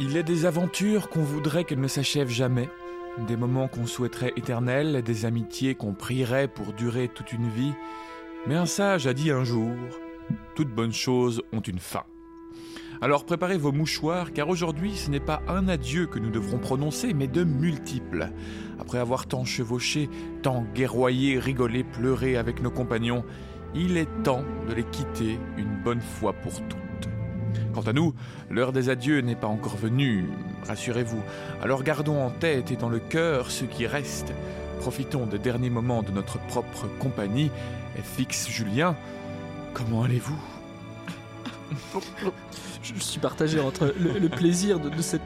Il est des aventures qu'on voudrait qu'elles ne s'achèvent jamais, des moments qu'on souhaiterait éternels, des amitiés qu'on prierait pour durer toute une vie. Mais un sage a dit un jour, toutes bonnes choses ont une fin. Alors préparez vos mouchoirs, car aujourd'hui ce n'est pas un adieu que nous devrons prononcer, mais de multiples. Après avoir tant chevauché, tant guerroyé, rigolé, pleuré avec nos compagnons, il est temps de les quitter une bonne fois pour toutes. Quant à nous, l'heure des adieux n'est pas encore venue, rassurez-vous. Alors gardons en tête et dans le cœur ce qui reste. Profitons des derniers moments de notre propre compagnie. FX Julien, comment allez-vous? Je, suis partagé entre le, plaisir de, cette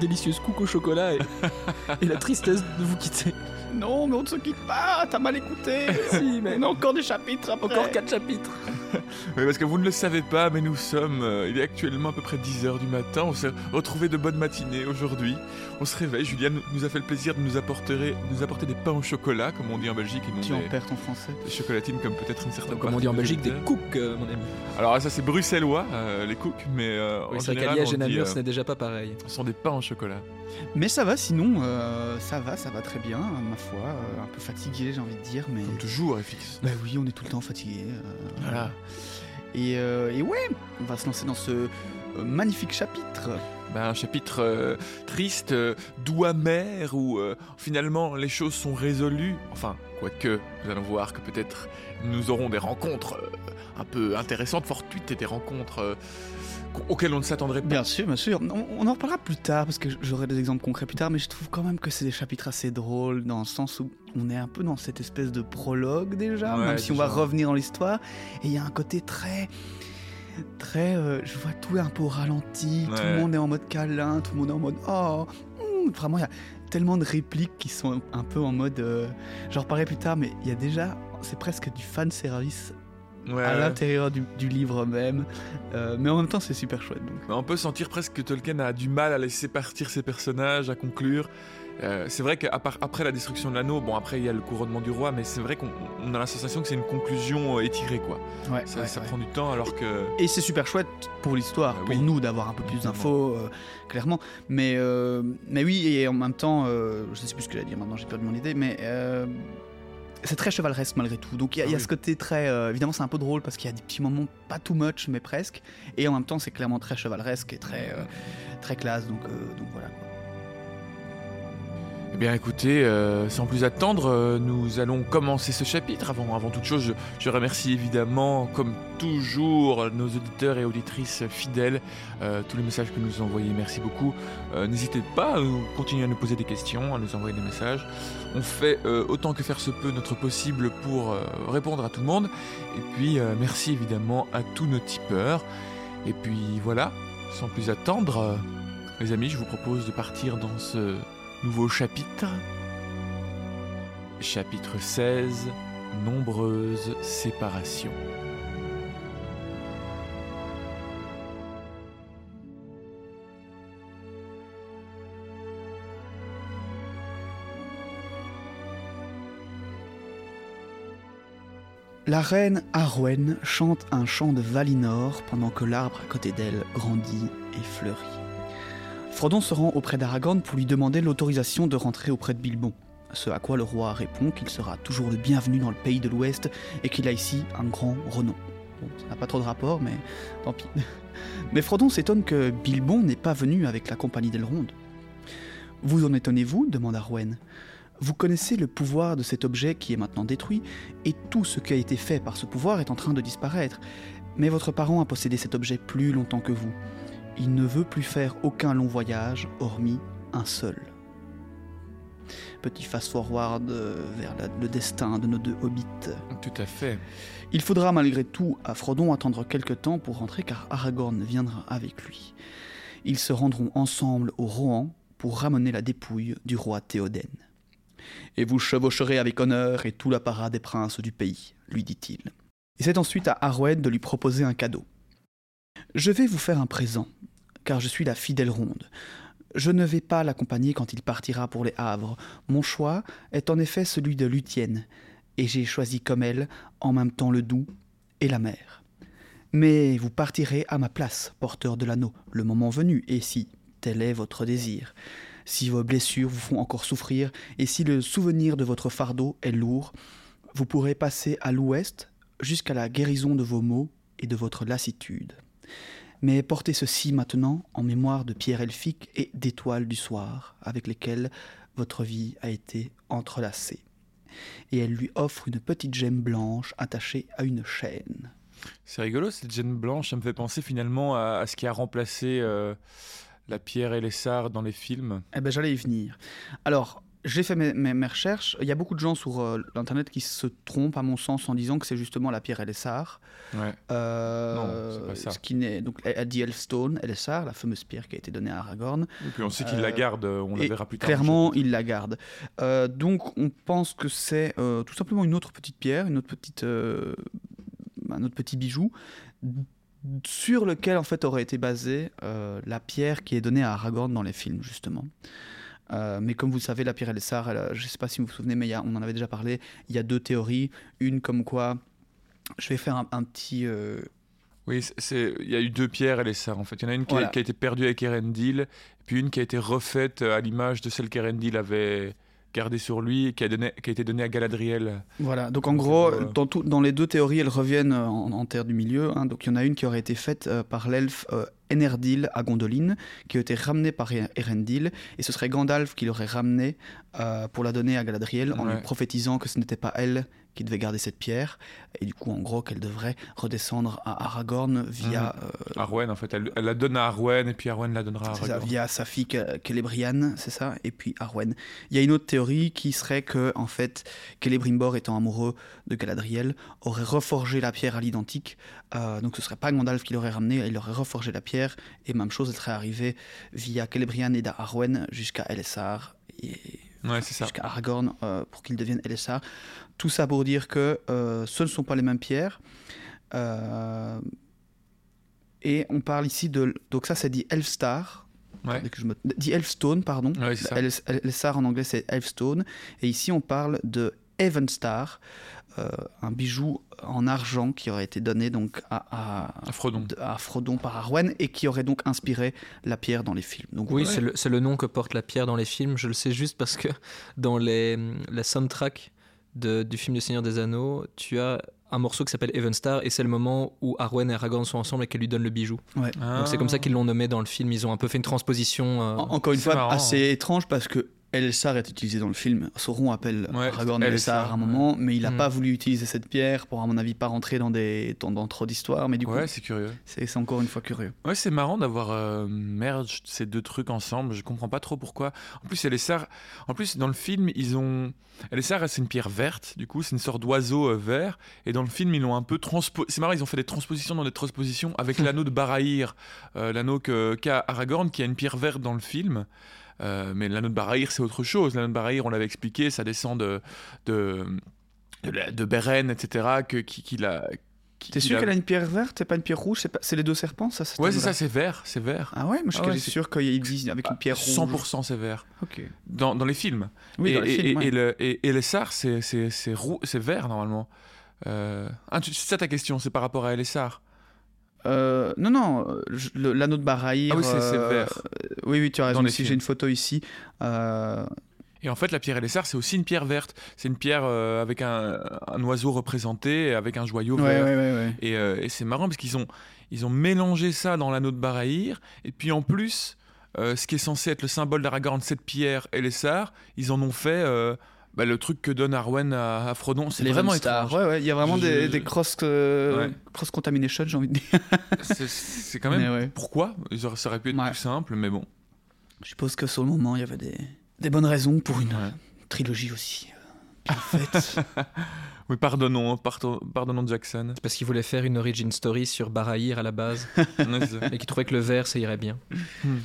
délicieuse coupe au chocolat et, la tristesse de vous quitter. Non, mais on ne se quitte pas, t'as mal écouté. si, mais. On a encore des chapitres après. Encore quatre chapitres. oui, parce que vous ne le savez pas, mais nous sommes. Euh, il est actuellement à peu près 10h du matin. On s'est retrouvé de bonne matinée aujourd'hui. On se réveille. Julien nous a fait le plaisir de nous apporter, nous apporter des pains au chocolat, comme on dit en Belgique. Et non tu en perds ton français. Des chocolatines, comme peut-être une certaine Comme on dit en Belgique, des cooks, euh, mon ami. Alors, ça, c'est bruxellois, euh, les cooks, mais. oui, c'est vrai qu'à Liège et Namur, ce n'est déjà pas pareil. Ce sont des pains au chocolat. Mais ça va, sinon, euh, ça va, ça va très bien, ma foi. Euh, un peu fatigué, j'ai envie de dire. Mais... Comme toujours, FX. Bah oui, on est tout le temps fatigué. Euh, voilà. Et, et, ouais, on va se lancer dans ce magnifique chapitre. Bah, un chapitre triste, doux amer, où finalement les choses sont résolues. Enfin, quoique, nous allons voir que peut-être nous aurons des rencontres un peu intéressantes, fortuites, et des rencontres auquel on ne s'attendrait pas. Bien sûr, bien sûr. On, en reparlera plus tard parce que j'aurai des exemples concrets plus tard, mais je trouve quand même que c'est des chapitres assez drôles dans le sens où on est un peu dans cette espèce de prologue déjà, même si on va revenir dans l'histoire. Et il y a un côté très très, euh, je vois tout un peu au ralenti, tout le monde est en mode câlin, tout le monde est en mode oh, hmm, vraiment il y a tellement de répliques qui sont un peu en mode, euh, j'en reparlerai plus tard, mais il y a déjà, c'est presque du fan service à l'intérieur du, livre même. Euh, mais en même temps, c'est super chouette. Donc. On peut sentir presque que Tolkien a du mal à laisser partir ses personnages, à conclure. Euh, c'est vrai qu'après la destruction de l'anneau, bon après il y a le couronnement du roi, mais c'est vrai qu'on a la sensation que c'est une conclusion euh, étirée quoi. Ouais, ça, prend du temps alors que. Et c'est super chouette pour l'histoire, pour nous d'avoir un peu plus d'infos, clairement. Mais mais oui et en même temps, je sais plus ce que j'allais dire maintenant, j'ai perdu mon idée, mais c'est très chevaleresque malgré tout. Donc il y, a, ah ce côté très. Euh, évidemment, c'est un peu drôle parce qu'il y a des petits moments, pas too much, mais presque. Et en même temps, c'est clairement très chevaleresque et très, euh, très classe. Donc, euh, donc voilà. Eh bien écoutez, euh, sans plus attendre, euh, nous allons commencer ce chapitre. Avant, avant toute chose, je, remercie évidemment, comme toujours, nos auditeurs et auditrices fidèles. Euh, tous les messages que nous envoyez, merci beaucoup. N'hésitez pas à continuer à nous poser des questions, à nous envoyer des messages. On fait autant que faire se peut notre possible pour répondre à tout le monde. Et puis merci évidemment à tous nos tipeurs. Et puis voilà, sans plus attendre, les amis, je vous propose de partir dans ce Nouveau chapitre. Chapitre 16. Nombreuses séparations. La reine Arwen chante un chant de Valinor pendant que l'arbre à côté d'elle grandit et fleurit. Frodon se rend auprès d'Aragorn pour lui demander l'autorisation de rentrer auprès de Bilbon. Ce à quoi le roi répond qu'il sera toujours le bienvenu dans le pays de l'Ouest et qu'il a ici un grand renom. Bon, ça n'a pas trop de rapport, mais tant pis. Mais Frodon s'étonne que Bilbon n'ait pas venu avec la compagnie d'Elrond. Vous en étonnez-vous demande Arwen. Vous connaissez le pouvoir de cet objet qui est maintenant détruit, et tout ce qui a été fait par ce pouvoir est en train de disparaître. Mais votre parent a possédé cet objet plus longtemps que vous. Il ne veut plus faire aucun long voyage, hormis un seul. Petit fast-forward euh, vers le destin de nos deux hobbits. Tout à fait. Il faudra malgré tout à Frodon attendre quelque temps pour rentrer car Aragorn viendra avec lui. Ils se rendront ensemble au Rohan pour ramener la dépouille du roi Théoden. Et vous chevaucherez avec honneur et tout l'apparat des princes du pays, lui dit-il. Et c'est ensuite à Arwen de lui proposer un cadeau. Je vais vous faire un présent, car je suis la fidèle ronde. Je ne vais pas l'accompagner quand il partira pour les Havres. Mon choix est en effet celui de Lutienne, et j'ai choisi comme elle en même temps le Doubs et la mer. Mais vous partirez à ma place, porteur de l'anneau, le moment venu, et si, tel est votre désir. Si vos blessures vous font encore souffrir, et si le souvenir de votre fardeau est lourd, vous pourrez passer à l'ouest jusqu'à la guérison de vos maux et de votre lassitude. Mais portez ceci maintenant en mémoire de pierres elfiques et d'étoiles du soir, avec lesquelles votre vie a été entrelacée. Et elle lui offre une petite gemme blanche attachée à une chaîne. C'est rigolo, cette gemme blanche, ça me fait penser finalement à, ce qui a remplacé euh, la pierre et les sards dans les films. Eh ben j'allais y venir. Alors, j'ai fait mes, recherches. Il y a beaucoup de gens sur euh, l'internet qui se trompent, à mon sens, en disant que c'est justement la pierre Elessar. Ouais. Euh, non, pas ça. Ce qui n'est donc elle dit Elfstone, Elessar, la fameuse pierre qui a été donnée à Aragorn. Et puis on sait qu'il la euh, garde. On la verra plus tard. Clairement, il la garde. donc on pense que c'est tout simplement une autre petite pierre, une autre petite, un autre petit bijou sur lequel en fait aurait été basée la pierre qui est donnée à Aragorn dans les films justement. Euh, mais comme vous le savez, la pierre Elessar, je ne sais pas si vous vous souvenez, mais on en avait déjà parlé, il y a deux théories. Une comme quoi, je vais faire un, petit... Euh, oui, il y a eu deux pierres Elessar en fait. Il y en a une qui, a, été perdue avec Erendil, puis une qui a été refaite à l'image de celle qu'Erendil avait gardée sur lui et qui a, donné, qui a été donnée à Galadriel. Voilà, donc en gros, euh, dans, tout, dans, les deux théories, elles reviennent en, terre du milieu. Hein. donc il y en a une qui aurait été faite par l'elfe Enerdil à Gondoline, qui a été ramené par Erendil, et ce serait Gandalf qui l'aurait ramené euh, pour la donner à Galadriel en lui prophétisant que ce n'était pas elle qui devait garder cette pierre, et du coup, en gros, qu'elle devrait redescendre à Aragorn via. Mhm. Euh, Arwen, en fait. Elle, la donne à Arwen, et puis Arwen la donnera à Aragorn. Ça, via sa fille Celebrian, c'est ça, et puis Arwen. Il y a une autre théorie qui serait que, en fait, Celebrimbor, étant amoureux de Galadriel, aurait reforgé la pierre à l'identique. Euh, donc ce serait pas Gandalf qui l'aurait ramené, il aurait reforgé la pierre, et même chose, elle serait arrivée via Celebrian et Arwen jusqu'à Elessar. Et jusqu'à Aragorn euh, pour qu'il devienne Elessar. Tout ça pour dire que euh, ce ne sont pas les mêmes pierres. Euh, et on parle ici de. Donc, ça, c'est dit Elfstar. Ouais. Que je me... Dit Elfstone, pardon. Ouais, Elfstar en anglais, c'est Elfstone. Et ici, on parle de Evenstar, un bijou en argent qui aurait été donné donc à, à, Frodon. à Frodon par Arwen et qui aurait donc inspiré la pierre dans les films. Donc, oui, c'est le, le, nom que porte la pierre dans les films. Je le sais juste parce que dans les, la soundtrack du film Le Seigneur des Anneaux, tu as un morceau qui s'appelle Evenstar et c'est le moment où Arwen et Aragorn sont ensemble et qu'elle lui donne le bijou. Ouais. Donc c'est comme ça qu'ils l'ont nommé dans le film. Ils ont un peu fait une transposition. Euh, encore une fois, assez étrange parce que Elessar est utilisé dans le film. Sauron appelle Aragorn Elessar à un moment, mais il n'a mm. pas voulu utiliser cette pierre pour, à mon avis, pas rentrer dans, des, dans, trop d'histoires. Mais du coup, ouais, c'est curieux. C'est encore une fois curieux. Ouais, c'est marrant d'avoir euh, merge ces deux trucs ensemble. Je comprends pas trop pourquoi. En plus, Elessar, en plus dans le film, ils ont Elessar, c'est une pierre verte. Du coup, c'est une sorte d'oiseau euh, vert. Et dans le film, ils l'ont un peu transposé. C'est marrant, ils ont fait des transpositions dans des transpositions avec l'anneau de Barahir, euh, l'anneau qu'a Aragorn, qui a une pierre verte dans le film. Euh, mais l'anneau de Barahir, c'est autre chose. L'anneau de Barahir, on l'avait expliqué, ça descend de, de, de, Beren, etc., que, qui, qui l'a. T'es sûr qu'elle a une pierre verte? Et pas une pierre rouge? C'est les deux serpents, ça Ouais, c'est ça, c'est vert, c'est vert. Ah ouais, moi je suis ah sûr qu'ils disent avec une pierre rouge. 100% c'est vert. Ok. Dans, dans, les films. Oui, et, dans les films, et, le, et, les SAR, c'est vert normalement. Euh... Ah, c'est ça ta question, c'est par rapport à Elessar euh, non, non, l'anneau de Barahir. Ah oui, c'est euh, vert. oui, oui, tu as raison. j'ai une photo ici. Euh, et en fait, la pierre Elessar, c'est aussi une pierre verte. C'est une pierre avec un, oiseau représenté, avec un joyau vert. Ouais, ouais, et, et c'est marrant parce qu'ils ont, ils ont mélangé ça dans l'anneau de Barahir. Et puis en plus, ce qui est censé être le symbole d'Aragorn, cette pierre Elessar, ils en ont fait bah, le truc que donne Arwen à, Frodon, c'est vraiment étrange. Ouais, ouais, il y a vraiment des, des, cross, euh, cross contamination, j'ai envie de dire. c'est quand même. Pourquoi? Ça aurait pu être plus simple, mais bon. Je suppose que sur le moment, il y avait des, des bonnes raisons pour une trilogie aussi euh, bien faite. oui, pardonnons, pardonnons Jackson. C'est parce qu'il voulait faire une origin story sur Barahir à la base. et qu'il trouvait que le vert, ça irait bien. Hmm.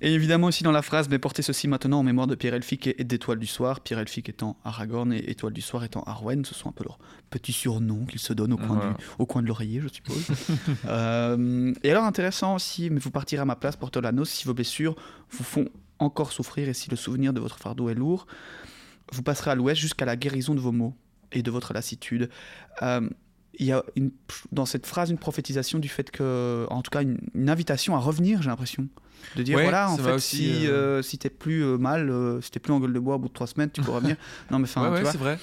Et évidemment aussi dans la phrase, mais portez ceci maintenant en mémoire de Pierre Elphick et d'Étoile du Soir, Pierre Elphick étant Aragorn et Étoile du Soir étant Arwen, ce sont un peu leurs petits surnoms qu'ils se donnent au coin, du, au coin de l'oreiller, je suppose. Euh, et alors intéressant aussi, mais vous partirez à ma place, porteur l'anneau, si vos blessures vous font encore souffrir et si le souvenir de votre fardeau est lourd, vous passerez à l'ouest jusqu'à la guérison de vos maux et de votre lassitude. Euh, il y a une- dans cette phrase une prophétisation du fait que, en tout cas, une, une invitation à revenir, j'ai l'impression. De dire, Ouais, voilà, en fait, aussi, si, euh, euh, si t'es plus euh, mal, euh, si t'es plus en gueule de bois au bout de trois semaines, tu peux revenir. non, mais enfin, ouais, ouais, c'est vrai.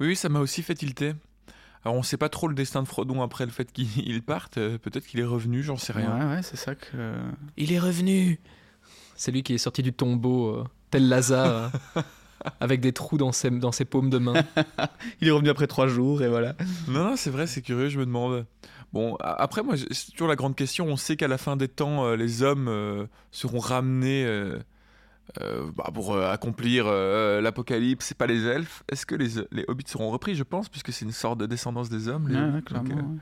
Oui, oui, ça m'a aussi fait tilter. Alors, on sait pas trop le destin de Frodon après le fait qu'il parte. Peut-être qu'il est revenu, j'en sais rien. Ouais, ouais, c'est ça que. Il est revenu C'est lui qui est sorti du tombeau, euh, tel Lazare, avec des trous dans ses, dans ses paumes de main. Il est revenu après trois jours et voilà. Non, non, c'est vrai, c'est curieux, je me demande. Bon, après, moi, c'est toujours la grande question. On sait qu'à la fin des temps, euh, les hommes euh, seront ramenés euh, euh, bah, pour euh, accomplir euh, l'apocalypse. C'est pas les elfes. Est-ce que les, les hobbits seront repris? Je pense, puisque c'est une sorte de descendance des hommes. les ouais, clairement, euh, ouais.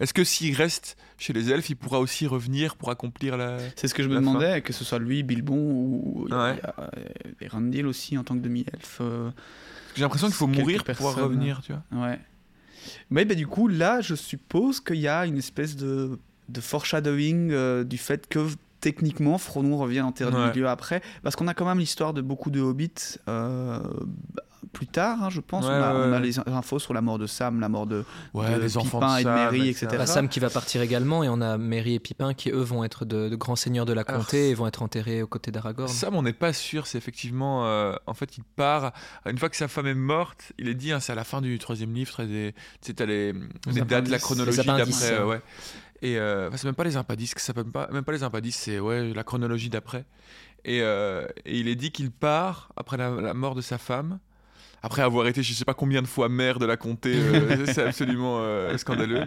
Est-ce que s'il reste chez les elfes, il pourra aussi revenir pour accomplir la. C'est ce que je me fin. demandais, que ce soit lui, Bilbon ou Ouais. a, euh, Erendil aussi en tant que demi-elfe. euh, J'ai l'impression qu'il faut mourir pour pouvoir revenir, tu vois. Ouais. Mais bah, du coup, là, je suppose qu'il y a une espèce de, de foreshadowing euh, du fait que techniquement, Frodon revient en terre Ouais. du milieu après. Parce qu'on a quand même l'histoire de beaucoup de hobbits euh, plus tard, hein, je pense. Ouais, on, a, ouais, on a ouais. les infos sur la mort de Sam, la mort de, Ouais, de les enfants Pipin de et de Sam, Merry, etc. etc. Bah, Sam qui va partir également, et on a Merry et Pipin qui, eux, vont être de, de grands seigneurs de la Alors, comté et vont être enterrés aux côtés d'Aragorn. Sam, on n'est pas sûr. C'est effectivement. euh, en fait, il part. Une fois que sa femme est morte, il est dit, hein, c'est à la fin du troisième livre. Tu sais, t'as les, les dates, la chronologie d'après. euh, ouais. Et euh, enfin, c'est même pas les impadices, ça pas, même pas les impadices, c'est ouais, la chronologie d'après. Et, euh, et il est dit qu'il part après la, la mort de sa femme, après avoir été je sais pas combien de fois maire de la comté, euh, c'est absolument euh, scandaleux.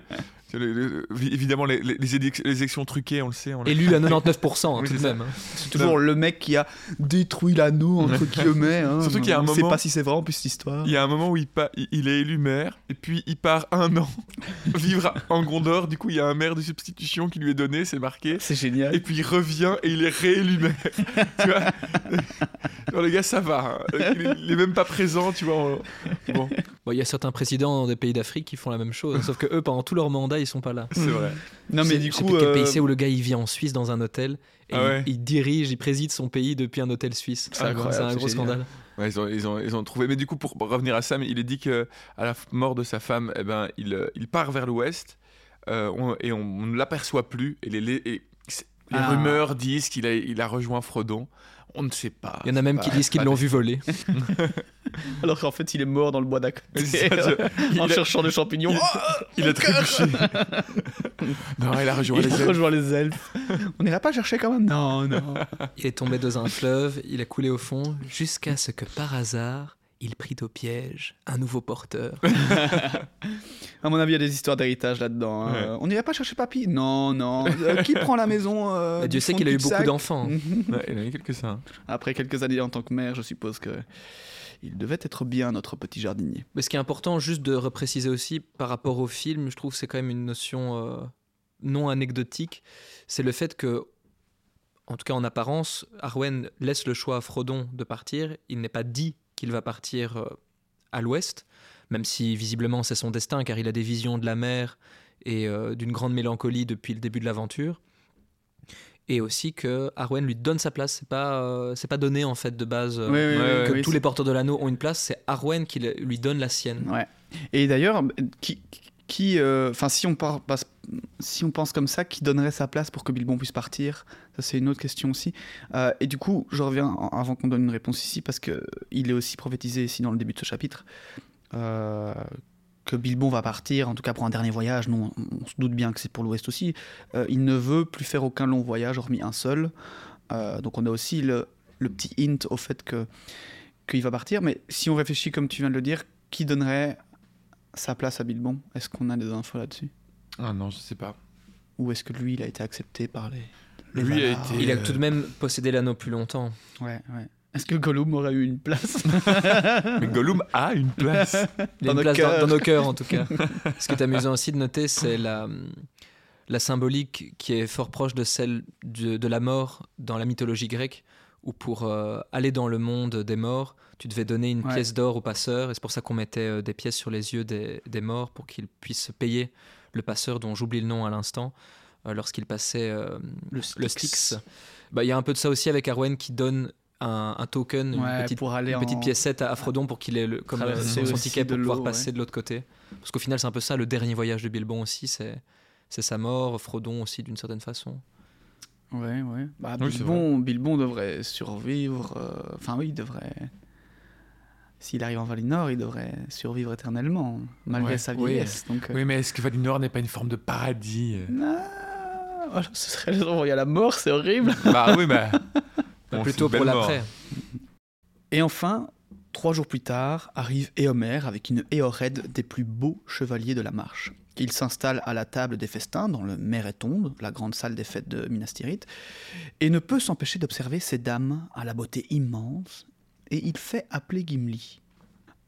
Le- le- évidemment, les, élections truquées, on le sait. On Élu à 99%, hein, Oui, tout de même. hein. C'est toujours le mec qui a détruit l'anneau, entre guillemets. hein. Surtout qu'il y a un On sait moment- pas si c'est vrai en plus cette histoire. Il y a un moment où il, pa- il- il est élu maire, et puis il part un an vivre en Gondor. Du coup, il y a un maire de substitution qui lui est donné, c'est marqué. C'est génial. Et puis il revient et il est réélu maire. tu vois? Genre, les gars, ça va. hein. Il, est, il est même pas présent, tu vois. on- Bon, Bon, Il y a certains présidents dans des pays d'Afrique qui font la même chose, sauf que eux, pendant tout leur mandat, ils sont pas là. c'est vrai. Non mais C'est- du coup, euh, pays c'est où le gars il vit en Suisse dans un hôtel et Ah ouais. il, il dirige, il préside son pays depuis un hôtel suisse. C'est un gros génial. scandale. Ouais, ils, ont, ils, ont, ils ont trouvé. Mais du coup, pour revenir à Sam, il est dit que à la mort de sa femme, eh ben, il, euh, il part vers l'ouest euh, on- et on, on ne l'aperçoit plus. Et les, les, et c'est- les Ah. rumeurs disent qu'il a, il a rejoint Frodon. On ne sait pas. Il y en a même qui disent qu'ils l'ont vu voler. alors qu'en fait il est mort dans le bois d'à côté. En cherchant des champignons. il- Oh, Il a trébuché. non, il a rejoint il les a elfes. rejoint les elfes. On n'irait pas chercher quand même Non, non. Il est tombé dans un fleuve, il a coulé au fond, jusqu'à ce que par hasard, il prit au piège un nouveau porteur. À mon avis, il y a des histoires d'héritage là-dedans. hein. Ouais. On n'irait pas chercher papy? Non, non. Euh, qui prend la maison euh, Dieu sait qu'il a eu beaucoup d'enfants. Ouais, il en a eu quelques-uns. Après quelques années en tant que maire, je suppose que il devait être bien notre petit jardinier. Mais ce qui est important, juste de repréciser aussi par rapport au film, je trouve que c'est quand même une notion euh, non anecdotique, c'est le fait que, en tout cas en apparence, Arwen laisse le choix à Frodon de partir. Il n'est pas dit qu'il va partir euh, à l'ouest, même si visiblement c'est son destin, car il a des visions de la mer et euh, d'une grande mélancolie depuis le début de l'aventure. Et aussi que Arwen lui donne sa place. C'est pas, euh, c'est pas donné en fait de base. euh, Oui, oui, que tous les porteurs de l'anneau ont une place, c'est Arwen qui le- lui donne la sienne. Ouais. Et d'ailleurs, qui, qui, enfin, si on si on pense comme ça, qui donnerait sa place pour que Bilbon puisse partir Ça, c'est une autre question aussi. Euh, et du coup, je reviens en- avant qu'on donne une réponse ici, parce que il est aussi prophétisé ici dans le début de ce chapitre euh, que Bilbon va partir, en tout cas pour un dernier voyage. Non, on se doute bien que c'est pour l'Ouest aussi. Euh, il ne veut plus faire aucun long voyage, hormis un seul. Euh, donc, on a aussi le, le petit hint au fait que qu'il va partir. Mais si on réfléchit comme tu viens de le dire, qui donnerait sa place à Bilbon? Est-ce qu'on a des infos là-dessus? Ah non, je sais pas. Ou est-ce que lui, il a été accepté par les. A été- Il a euh, tout de même possédé l'anneau plus longtemps. Ouais, ouais. Est-ce que Gollum aurait eu une place Mais Gollum a une place. Il a Dans une nos place dans, cœurs. dans nos cœurs en tout cas. Ce qui est amusant aussi de noter, c'est la, la symbolique qui est fort proche de celle de, de la mort dans la mythologie grecque, où pour euh, aller dans le monde des morts, tu devais donner une Ouais. pièce d'or au passeur, et c'est pour ça qu'on mettait euh, des pièces sur les yeux des, des morts pour qu'ils puissent payer le passeur dont j'oublie le nom à l'instant, lorsqu'il passait euh, Le le Styx. Bah, Il y a un peu de ça aussi avec Arwen qui donne un, un token, Ouais, une petite, pour aller une en- petite piécette à Frodon pour qu'il ait le, comme euh, son, ticket de pour pouvoir passer ouais. de l'autre côté. Parce qu'au final, c'est un peu ça le dernier voyage de Bilbon aussi, c'est c'est sa mort, Frodon aussi d'une certaine façon. Ouais, ouais. Bah, Oui, Bilbon, Bilbon devrait survivre. euh, Enfin, oui, il devrait. S'il arrive en Valinor, il devrait survivre éternellement, malgré Ouais, sa oui. vieillesse. Donc, euh, Oui, mais est-ce que Valinor n'est pas une forme de paradis euh? Ah, voilà, ce serait les envoyer à la mort, c'est horrible. Bah oui, bah. bon, Plutôt pour l'après. Et enfin, trois jours plus tard, arrive Éomer avec une Éored des plus beaux chevaliers de la marche. Il s'installe à la table des festins dans le Méretonde, la grande salle des fêtes de Minas Tirith, et ne peut s'empêcher d'observer ces dames à la beauté immense, et il fait appeler Gimli.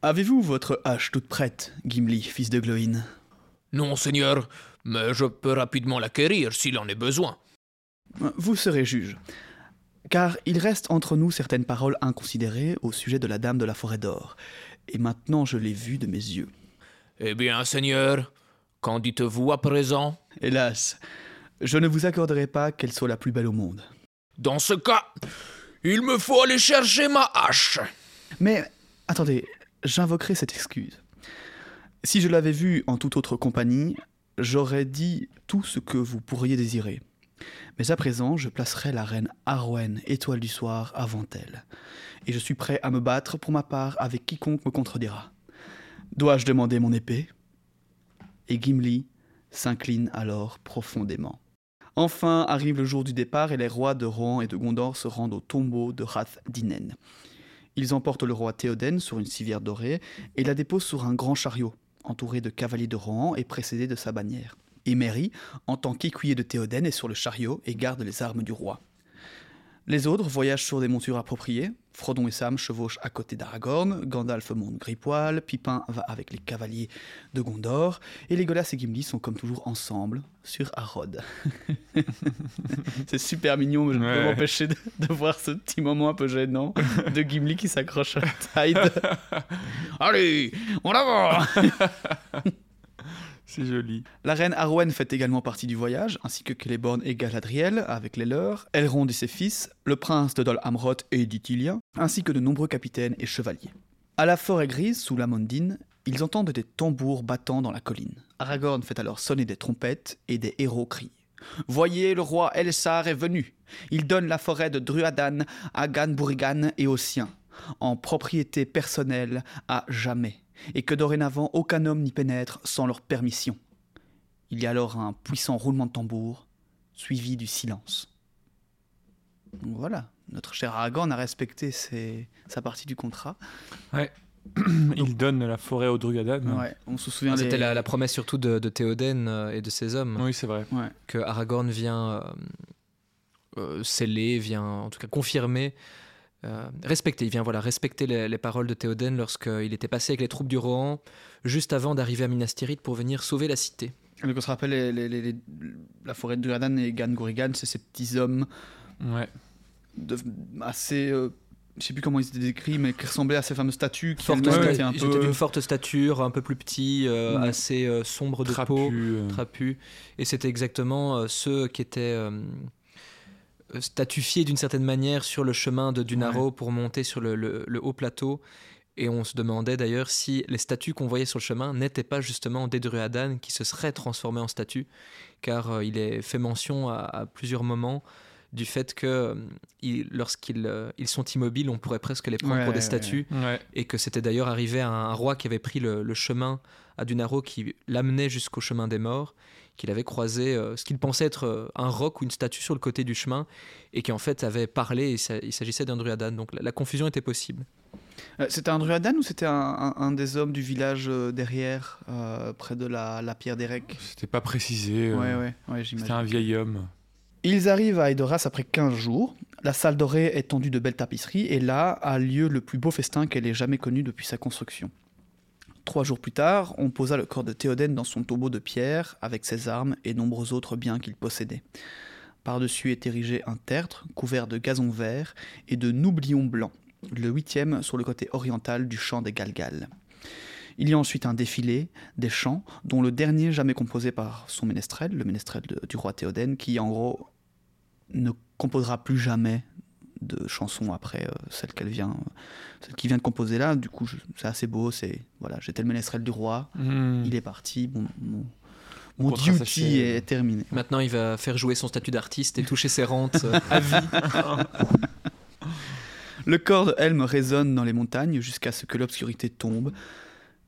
Avez-vous votre hache toute prête, Gimli, fils de Gloin Non, seigneur, mais je peux rapidement l'acquérir s'il en est besoin. Vous serez juge. Car il reste entre nous certaines paroles inconsidérées au sujet de la dame de la forêt d'or, et maintenant je l'ai vue de mes yeux. Eh bien, seigneur, qu'en dites-vous à présent? Hélas, je ne vous accorderai pas qu'elle soit la plus belle au monde. Dans ce cas, il me faut aller chercher ma hache. Mais attendez, j'invoquerai cette excuse. Si je l'avais vue en toute autre compagnie, j'aurais dit tout ce que vous pourriez désirer. Mais à présent, je placerai la reine Arwen, étoile du soir, avant elle. Et je suis prêt à me battre pour ma part avec quiconque me contredira. Dois-je demander mon épée? Et Gimli s'incline alors profondément. Enfin arrive le jour du départ et les rois de Rohan et de Gondor se rendent au tombeau de Rath Dinen. Ils emportent le roi Théoden sur une civière dorée et la déposent sur un grand chariot, entouré de cavaliers de Rohan et précédé de sa bannière. Et Merry, en tant qu'écuyer de Théoden, est sur le chariot et garde les armes du roi. Les autres voyagent sur des montures appropriées. Frodon et Sam chevauchent à côté d'Aragorn, Gandalf monte Gripoil, Pipin va avec les cavaliers de Gondor, et Legolas et Gimli sont comme toujours ensemble sur Harrod. C'est super mignon, mais je ne peux Ouais. m'empêcher de, de voir ce petit moment un peu gênant de Gimli qui s'accroche à Tide. Allez, on avance C'est joli. La reine Arwen fait également partie du voyage, ainsi que Celeborn et Galadriel avec les leurs, Elrond et ses fils, le prince de Dol Amroth et Dithilien, ainsi que de nombreux capitaines et chevaliers. À la forêt grise, sous la Mondine, ils entendent des tambours battant dans la colline. Aragorn fait alors sonner des trompettes et des héros crient. Voyez, le roi Elsar est venu. Il donne la forêt de Druadan à Ganburigan et aux siens, en propriété personnelle à jamais, et que dorénavant aucun homme n'y pénètre sans leur permission. Il y a alors un puissant roulement de tambour, suivi du silence. Donc voilà, notre cher Aragorn a respecté ses- sa partie du contrat. Il donne la forêt au Drugadan. Ouais, on se souvient C'était des- la, la promesse surtout de, de Théoden euh, et de ses hommes Oui, c'est vrai. Ouais. que Aragorn vient euh, euh, sceller, vient en tout cas confirmer, euh, respecter. Il vient voilà respecter les, les paroles de Théoden lorsqu'il était passé avec les troupes du Rohan juste avant d'arriver à Minas Tirith pour venir sauver la cité. Donc on se rappelle les- les- les- les- la forêt de Druadan et Gangurigan, c'est ces petits hommes Ouais. de- assez. euh, je sais plus comment ils étaient décrits, mais qui ressemblaient à ces fameuses statues qui Forte ouais, étaient un peu. d'une forte stature, un peu plus euh, Ouais. assez euh, sombres de Trapu. peau. euh, trapus. Et c'était exactement euh, ceux qui étaient euh, statufiés d'une certaine manière sur le chemin de Dunaro pour monter sur le, le- le haut plateau. Et on se demandait d'ailleurs si les statues qu'on voyait sur le chemin n'étaient pas justement des Druadan qui se seraient transformés en statues, car euh, il est fait mention à, à plusieurs moments du fait que euh, ils- lorsqu'ils euh, ils sont immobiles, on pourrait presque les prendre Ouais, pour des statues Ouais. et que c'était d'ailleurs arrivé à un roi qui avait pris le, le chemin à Dunaro qui l'amenait jusqu'au chemin des morts, qu'il avait croisé euh, ce qu'il pensait être euh, un roc ou une statue sur le côté du chemin et qui en fait avait parlé et ça- il s'agissait d'un druadan. Donc la, la confusion était possible. Euh, C'était un Druadan ou c'était un, un- un des hommes du village derrière, euh, près de la, la pierre d'Erec C'était pas précisé. Ouais, ouais, ouais, j'imagine. C'était un vieil homme. Ils arrivent à Edoras après 15 jours. La salle dorée est tendue de belles tapisseries et là a lieu le plus beau festin qu'elle ait jamais connu depuis sa construction. Trois jours plus tard, on posa le corps de Théoden dans son tombeau de pierre avec ses armes et nombreux autres biens qu'il possédait. Par-dessus est érigé un tertre couvert de gazon vert et de noublions blancs, le huitième sur le côté oriental du champ des Galgal. Il y a ensuite un défilé des chants, dont le dernier jamais composé par son ménestrel, le ménestrel du roi Théoden, qui en gros ne composera plus jamais de chansons après euh, celle qu'elle vient, celle qui vient de composer là. Du coup, c'est assez beau. C'est voilà, j'étais le ménestrel du roi. Hmm. Il est parti. Mon, mon, duty s'achève. est terminé. Maintenant, il va faire jouer son statut d'artiste et toucher ses rentes euh, à vie. Le corps de Helm résonne dans les montagnes jusqu'à ce que l'obscurité tombe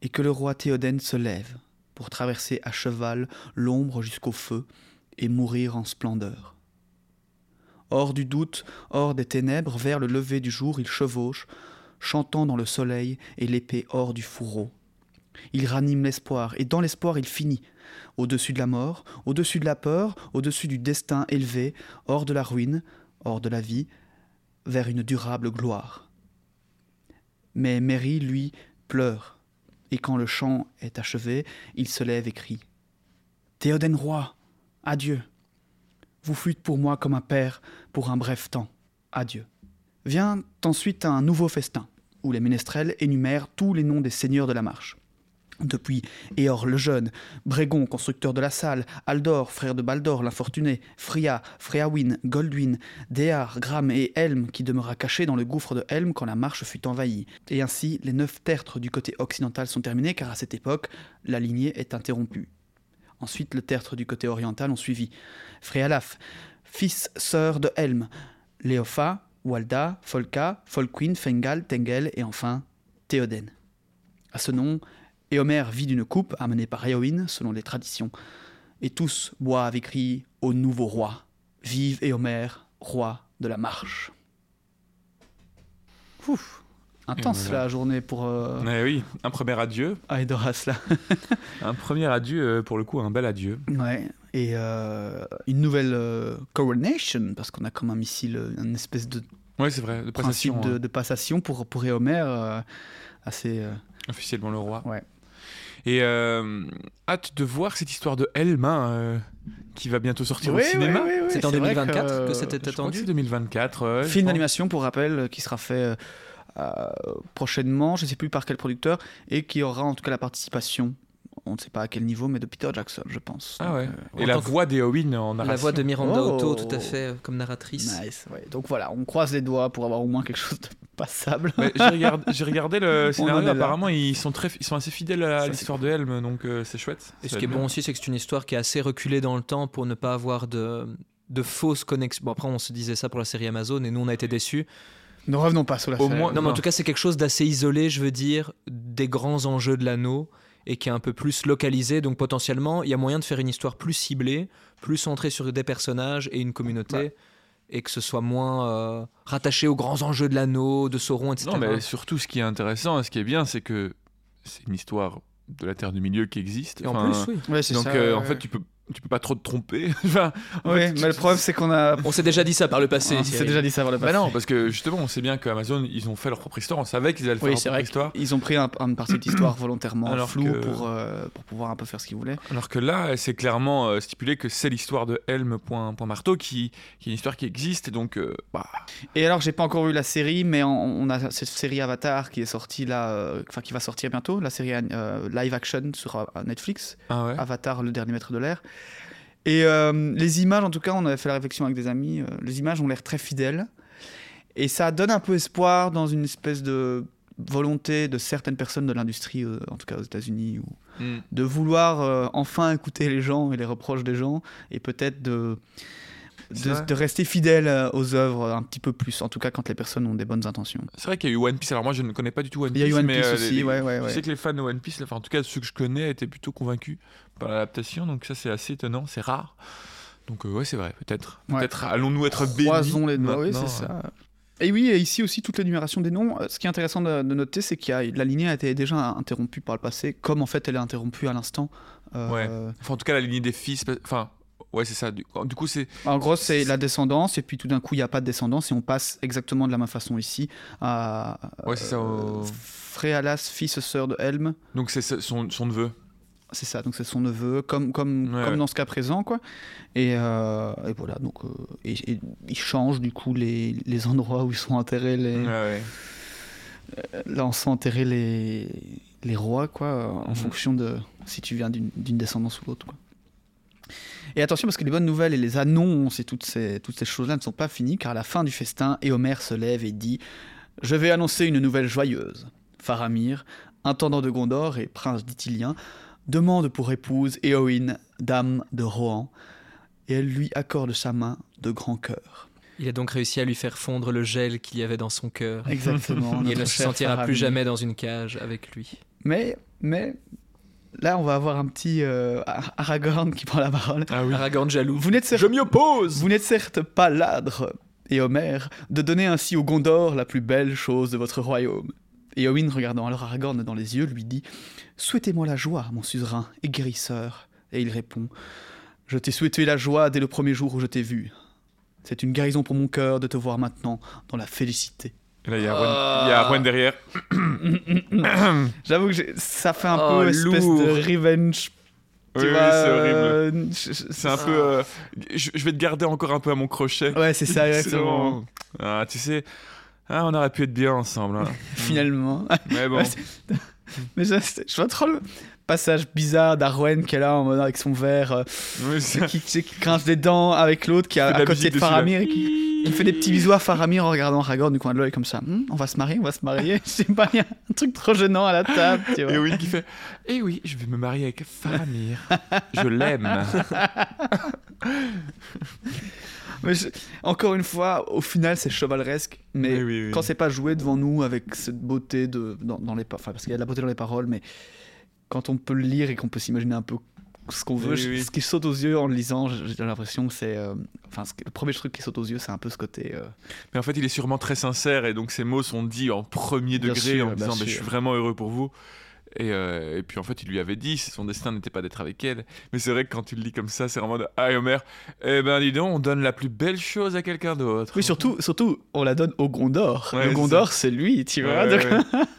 et que le roi Théoden se lève pour traverser à cheval l'ombre jusqu'au feu et mourir en splendeur. Hors du doute, hors des ténèbres, vers le lever du jour, il chevauche, chantant dans le soleil et l'épée hors du fourreau. Il ranime l'espoir, et dans l'espoir il finit, au-dessus de la mort, au-dessus de la peur, au-dessus du destin élevé, hors de la ruine, hors de la vie, vers une durable gloire. Mais Mary, lui, pleure, et quand le chant est achevé, il se lève et crie Théoden roi, adieu. Vous fûtes pour moi comme un père pour un bref temps. Adieu. Vient ensuite un nouveau festin, où les ménestrels énumèrent tous les noms des seigneurs de la marche. Depuis Éor le jeune, Brégon, constructeur de la salle, Aldor, frère de Baldor l'infortuné, Fria, Freawin, Goldwyn, Déar, Gram et Helm qui demeura caché dans le gouffre de Helm quand la marche fut envahie. Et ainsi, les neuf tertres du côté occidental sont terminés car à cette époque, la lignée est interrompue. Ensuite, le tertre du côté oriental ont suivi. Fréalaf, fils, sœur de Helm, Léopha, Walda, Folka, Folquin, Fengal, Tengel et enfin Théoden. À ce nom, Éomer vit d'une coupe amenée par Éowyn selon les traditions. Et tous boivent et crient au nouveau roi. Vive Éomer, roi de la marche. Intense Et voilà. la journée pour euh, Eh oui, un premier adieu. Aedoras là. Un premier adieu, euh, pour le coup, un bel adieu. Ouais. Et euh, une nouvelle euh, coronation, parce qu'on a comme un missile, euh, une espèce de Ouais, c'est vrai, de principe passation. de, hein. de passation pour, pour Éomer, euh, assez... euh, Officiellement le roi. Ouais. Et euh, hâte de voir cette histoire de Helm euh, qui va bientôt sortir oui, au cinéma. oui, oui, oui, C'est en vrai 2024 que, c'était que c'est attendu 2024. ouais, je Film d'animation, pour rappel, qui sera fait prochainement, je ne sais plus par quel producteur, et qui aura en tout cas la participation, on ne sait pas à quel niveau, mais de Peter Jackson, je pense. Ah Donc, ouais. euh, Et la voix d'Eowyn en narration. La voix de Miranda Oh. Otto, tout à fait, euh, comme narratrice. Nice, ouais. Donc voilà, on croise les doigts pour avoir au moins quelque chose de passable. J'ai regardé, le scénario. Apparemment, ils sont très, ils sont assez fidèles à l'histoire de Helm, donc euh, c'est chouette. Et ce qui est bon aussi, c'est que c'est une histoire qui est assez reculée dans le temps pour ne pas avoir de, de fausses connexions. Bon, après, on se disait ça pour la série Amazon et nous, on a été déçus. Ne revenons pas sur la Au moins- Non, mais en tout cas, c'est quelque chose d'assez isolé, je veux dire, des grands enjeux de l'anneau et qui est un peu plus localisé. Donc, potentiellement, il y a moyen de faire une histoire plus ciblée, plus centrée sur des personnages et une communauté. Ouais. Et que ce soit moins euh, rattaché aux grands enjeux de l'anneau, de Sauron, etc. Non, mais surtout, ce qui est intéressant, et ce qui est bien, c'est que c'est une histoire de la Terre du Milieu qui existe. Et en Enfin, plus, oui. Ouais, Donc, ça, euh, ouais, en fait, tu peux, tu peux pas trop te tromper. enfin, en Oui, fait, mais le problème, c'est qu'on a. On s'est déjà dit ça par le passé. on s'est déjà dit ça avant le Bah passé. non, parce que justement, on sait bien qu'Amazon, ils ont fait leur propre histoire. On savait qu'ils allaient faire Oui, leur c'est propre vrai histoire. qu'ils ont pris un- une partie de l'histoire volontairement Alors floue que- pour, euh, pour pouvoir un peu faire ce qu'ils voulaient. Alors que là, c'est clairement euh, stipulé que c'est l'histoire de Helm point, point marteau qui, qui est une histoire qui existe. Et donc, euh, bah, Et alors, j'ai pas encore vu la série, mais on, on a cette série Avatar qui est sortie là, euh, enfin qui va sortir bientôt, la série euh, live action sur Netflix, ah ouais. Avatar, le dernier maître de l'air. Et euh, les images, en tout cas, on avait fait la réflexion avec des amis, euh, les images ont l'air très fidèles. Et ça donne un peu espoir dans une espèce de volonté de certaines personnes de l'industrie, euh, en tout cas aux États-Unis, ou Mm. de vouloir enfin écouter les gens et les reproches des gens, et peut-être de, rester fidèle aux œuvres un petit peu plus, en tout cas quand les personnes ont des bonnes intentions. C'est vrai qu'il y a eu One Piece. Alors moi, je ne connais pas du tout One Il Piece. y a eu One mais, Piece euh, aussi, les- ouais, ouais, Je ouais. sais que les fans de One Piece, enfin en tout cas ceux que je connais, étaient plutôt convaincus par l'adaptation. Donc ça, c'est assez étonnant, c'est rare. Donc euh, ouais, c'est vrai, peut-être. Ouais. Peut-être allons-nous être bénis. Croisons les doigts, oui, c'est euh. ça. Et oui, et ici aussi, toute l'énumération des noms. Euh, Ce qui est intéressant de, de noter, c'est que la lignée a été déjà interrompue par le passé, comme en fait elle est interrompue à l'instant. Euh, Ouais. Enfin, en tout cas, la lignée des fils. Enfin, ouais, c'est ça. Du, du coup, c'est. En gros, c'est la descendance, et puis tout d'un coup, il n'y a pas de descendance, et on passe exactement de la même façon ici à Ouais, c'est ça. au- Fréalas, fils sœur de Helm. Donc c'est son neveu. C'est ça, donc c'est son neveu, comme, comme, Ouais, comme ouais. dans ce cas présent, quoi. Et, euh, et voilà, donc, euh, et, et il change du coup les, les endroits où ils sont enterrés, les, Ouais, ouais. là on sent enterrer les, les rois, quoi, en Mhm. fonction de si tu viens d'une d'une descendance ou l'autre, quoi. Et attention parce que les bonnes nouvelles et les annonces et toutes ces, toutes ces choses-là ne sont pas finies car à la fin du festin, Éomer se lève et dit Je vais annoncer une nouvelle joyeuse. Faramir, intendant de Gondor et prince d'Ithilien, demande pour épouse Éowyn, dame de Rohan, et elle lui accorde sa main de grand cœur. Il a donc réussi à lui faire fondre le gel qu'il y avait dans son cœur. Exactement. Et il ne se sentira Faramir. plus jamais dans une cage avec lui. Mais, mais, là, on va avoir un petit euh, Ar- Aragorn qui prend la parole. Ah oui. Aragorn jaloux. Vous n'êtes certes, Je m'y oppose vous n'êtes certes pas ladre, et Homer, de donner ainsi au Gondor la plus belle chose de votre royaume. Et Owen, regardant alors Aragorn dans les yeux, lui dit Souhaitez-moi la joie, mon suzerain et guérisseur. Et il répond Je t'ai souhaité la joie dès le premier jour où je t'ai vu. C'est une guérison pour mon cœur de te voir maintenant dans la félicité. Et là, il y a Arwen, il y a Arwen derrière. J'avoue que ça fait un Oh, peu espèce lourd. de revenge. Oui, tu oui, vois, c'est horrible. euh, C'est un peu. euh, je, je vais te garder encore un peu à mon crochet. Ouais, c'est ça, exactement. Ah, tu sais, ah, on aurait pu être bien ensemble. hein. Finalement. Mais bon. C'est- Mais je, je vois trop le passage bizarre d'Arwen qui est là en mode avec son verre, euh, Oui, c'est- qui, qui, qui grince des dents avec l'autre qui est à, côté de. Faramir et qui il fait des petits bisous à Faramir en regardant Aragorn du coin de l'œil comme ça. Hum, on va se marier, on va se marier. Je sais pas, il y a un truc trop gênant à la table. Tu vois. Et oui, qui fait Eh oui, je vais me marier avec Faramir. Je l'aime. Mais je- encore une fois, au final, c'est chevaleresque, mais Oui, oui, oui. quand c'est pas joué devant nous avec cette beauté de, dans, dans les enfin, parce qu'il y a de la beauté dans les paroles, mais quand on peut le lire et qu'on peut s'imaginer un peu ce qu'on veut, je- ce qui saute aux yeux en le lisant, j'ai l'impression que c'est, euh, enfin, ce le premier truc qui saute aux yeux, c'est un peu ce côté. euh, Mais en fait, il est sûrement très sincère et donc ces mots sont dits en premier degré sûr, en disant Mais Je suis vraiment heureux pour vous. Et, euh, et puis en fait, il lui avait dit son destin n'était pas d'être avec elle. Mais c'est vrai que quand tu le lis comme ça, c'est vraiment de Ah, Homer, eh ben dis donc, on donne la plus belle chose à quelqu'un d'autre. Oui, surtout, surtout, on la donne au Gondor. Ouais, le Gondor, c'est lui, tu vois. Ouais, donc,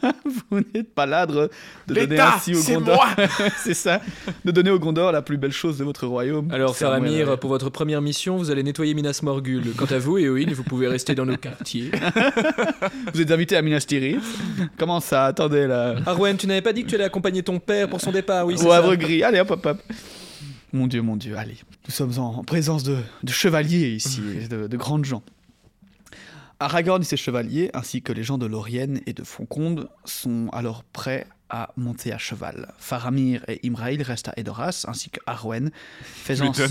ouais. vous n'êtes pas ladre de donner ainsi au c'est Gondor. moi c'est ça, de donner au Gondor la plus belle chose de votre royaume. Alors Faramir, pour votre première mission, vous allez nettoyer Minas Morgul. Quant à vous, Éowyn, vous pouvez rester dans nos quartiers. Vous êtes invité à Minas Tirith. Comment ça? Attendez là. Arwen, tu n'avais pas dit tu allais accompagner ton père pour son départ, oui, Au Havre Gris. Allez, hop, hop, hop. Mon Dieu, mon Dieu, allez. Nous sommes en présence de, de chevaliers ici, de, de grandes gens. Aragorn et ses chevaliers, ainsi que les gens de Lorien et de Fonconde, sont alors prêts à monter à cheval. Faramir et Imraïl restent à Edoras, ainsi que Arwen, faisant...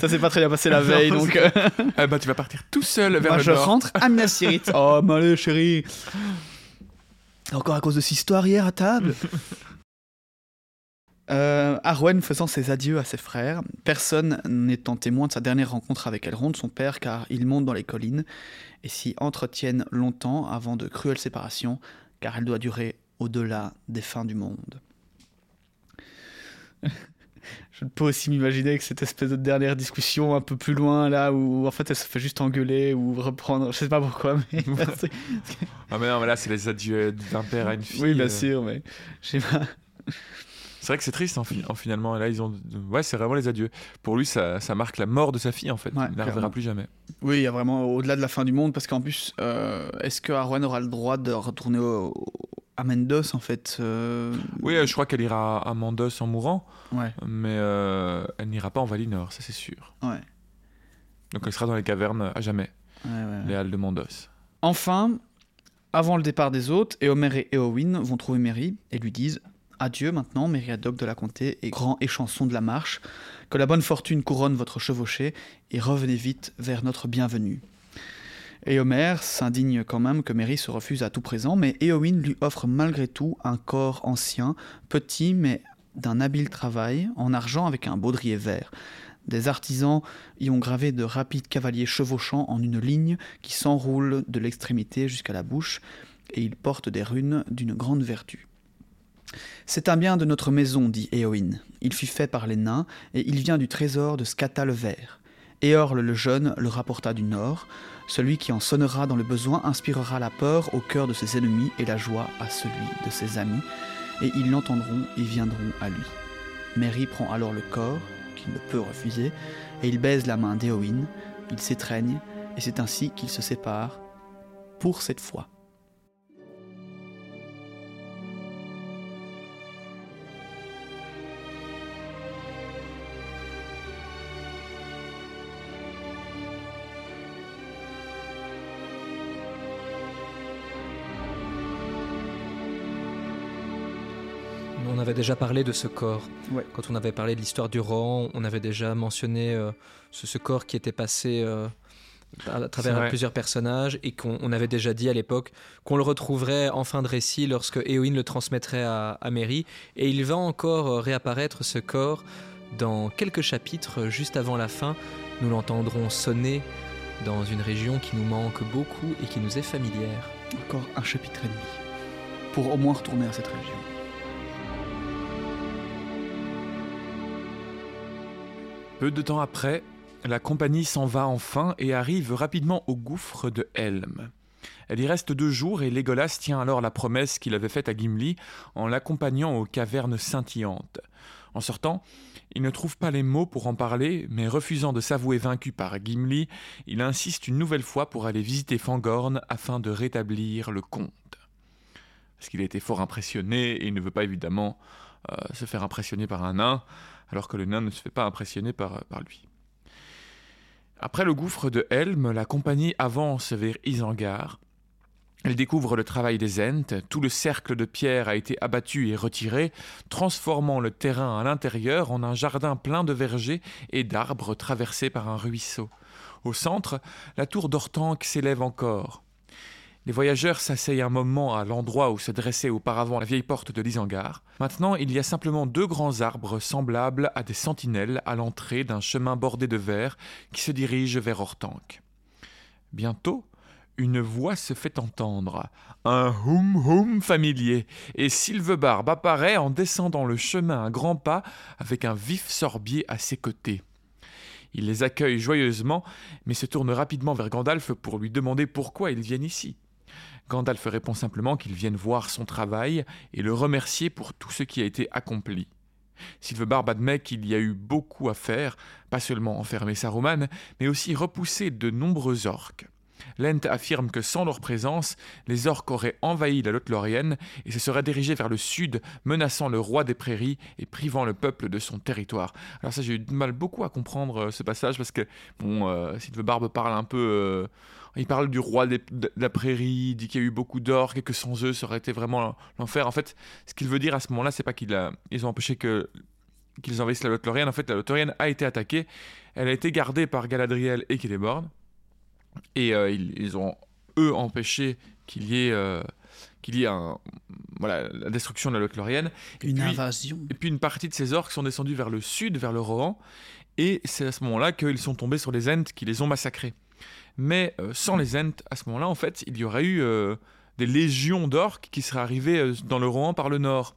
Ça s'est pas très bien passé la veille, Non, donc... euh, Ah bah tu vas partir tout seul vers Moi, le je nord. rentre à Minas Tirith. Oh, mais allez, chérie. Encore à cause de cette histoire hier à table. Euh, Arwen faisant ses adieux à ses frères, personne n'étant témoin de sa dernière rencontre avec Elrond, son père, car ils montent dans les collines et s'y entretiennent longtemps avant de cruelles séparations, car elle doit durer au-delà des fins du monde. Je peux aussi m'imaginer que cette espèce de dernière discussion un peu plus loin, là, où en fait elle se fait juste engueuler ou reprendre, je sais pas pourquoi, mais. Ah mais non, mais là c'est les adieux d'un père à une fille. oui, bien euh. sûr, mais. Je sais pas. C'est vrai que c'est triste en, fi- en finalement. Là ils ont, ouais, c'est vraiment les adieux. Pour lui, ça, ça marque la mort de sa fille en fait. Ouais, Il la reverra clairement. plus jamais. Oui, il y a vraiment au-delà de la fin du monde, parce qu'en plus, euh, est-ce que Arwen aura le droit de retourner au- à Mendos, en fait euh, Oui, euh, je crois qu'elle ira à Mandos en mourant, Ouais, mais euh, elle n'ira pas en Valinor, ça c'est sûr. ouais. Donc elle sera dans les cavernes à jamais, ouais, les halles de Mandos. Enfin, avant le départ des hôtes, Éomer et Éowyn vont trouver Merry et lui disent Adieu maintenant, Mériadoc de la Comté et grand échanson de la marche, que la bonne fortune couronne votre chevauché et revenez vite vers notre bienvenue. Éomer s'indigne quand même que Merry se refuse à tout présent, mais Éowyn lui offre malgré tout un corps ancien, petit mais d'un habile travail, en argent avec un baudrier vert. Des artisans y ont gravé de rapides cavaliers chevauchant en une ligne qui s'enroule de l'extrémité jusqu'à la bouche, et ils portent des runes d'une grande vertu. C'est un bien de notre maison, dit Éowyn. Il fut fait par les nains, et il vient du trésor de Scata le Vert. Éorle le jeune le rapporta du nord. Celui qui en sonnera dans le besoin inspirera la peur au cœur de ses ennemis et la joie à celui de ses amis, et ils l'entendront et viendront à lui. Merry prend alors le corps, qu'il ne peut refuser, et il baise la main d'Éowyn. Ils s'étreignent, et c'est ainsi qu'ils se séparent, pour cette fois. Avait déjà parlé de ce corps. Ouais. Quand on avait parlé de l'histoire du Rohan, on avait déjà mentionné euh, ce, ce corps qui était passé euh, à, à travers plusieurs personnages et qu'on on avait déjà dit à l'époque qu'on le retrouverait en fin de récit lorsque Éowyn le transmettrait à, à Merry. Et il va encore euh, réapparaître ce corps dans quelques chapitres juste avant la fin. Nous l'entendrons sonner dans une région qui nous manque beaucoup et qui nous est familière. Encore un chapitre et demi. Pour au moins retourner à cette région. Peu de temps après, la compagnie s'en va enfin et arrive rapidement au gouffre de Helm. Elle y reste deux jours et Legolas tient alors la promesse qu'il avait faite à Gimli en l'accompagnant aux cavernes scintillantes. En sortant, il ne trouve pas les mots pour en parler, mais refusant de s'avouer vaincu par Gimli, il insiste une nouvelle fois pour aller visiter Fangorn afin de rétablir le compte. Parce qu'il a été fort impressionné et il ne veut pas évidemment euh, se faire impressionner par un nain, alors que le nain ne se fait pas impressionner par, lui. Après le gouffre de Helm, la compagnie avance vers Isengard. Elle découvre le travail des Ents, tout le cercle de pierre a été abattu et retiré, transformant le terrain à l'intérieur en un jardin plein de vergers et d'arbres traversés par un ruisseau. Au centre, la tour d'Ortanque s'élève encore. Les voyageurs s'asseyent un moment à l'endroit où se dressait auparavant la vieille porte de l'Isengard. Maintenant, il y a simplement deux grands arbres semblables à des sentinelles à l'entrée d'un chemin bordé de verre qui se dirige vers Ortanque. Bientôt, une voix se fait entendre, un hum hum familier, et Sylvebarbe apparaît en descendant le chemin à grands pas avec un vif sorbier à ses côtés. Il les accueille joyeusement, mais se tourne rapidement vers Gandalf pour lui demander pourquoi ils viennent ici. Gandalf répond simplement qu'ils viennent voir son travail et le remercier pour tout ce qui a été accompli. Sylvebarbe admet qu'il y a eu beaucoup à faire, pas seulement enfermer Saruman, mais aussi repousser de nombreux orques. Lent affirme que sans leur présence, les orques auraient envahi la Lothlorienne et se seraient dirigés vers le sud, menaçant le roi des prairies et privant le peuple de son territoire. Alors ça, j'ai eu du mal beaucoup à comprendre euh, ce passage parce que, bon, euh, Sylvebarbe parle un peu... euh, il parle du roi des- de la prairie, il dit qu'il y a eu beaucoup d'orques et que sans eux, ça aurait été vraiment l'enfer. En fait, ce qu'il veut dire à ce moment-là, c'est pas qu'ils ont empêché que qu'ils envahissent la Lothlorienne. En fait, la Lothlorienne a été attaquée. Elle a été gardée par Galadriel et Celeborn. Et euh, ils, ils ont, eux, empêché qu'il y ait, euh, qu'il y ait un, voilà, la destruction de la Lothlorienne. Et Une puis- invasion. et puis une partie de ces orques sont descendus vers le sud, vers le Rohan, et c'est à ce moment-là qu'ils sont tombés sur les Ents qui les ont massacrés. Mais euh, sans les Ents, à ce moment-là, en fait, il y aurait eu euh, des légions d'orques qui seraient arrivées euh, dans le Rohan par le nord.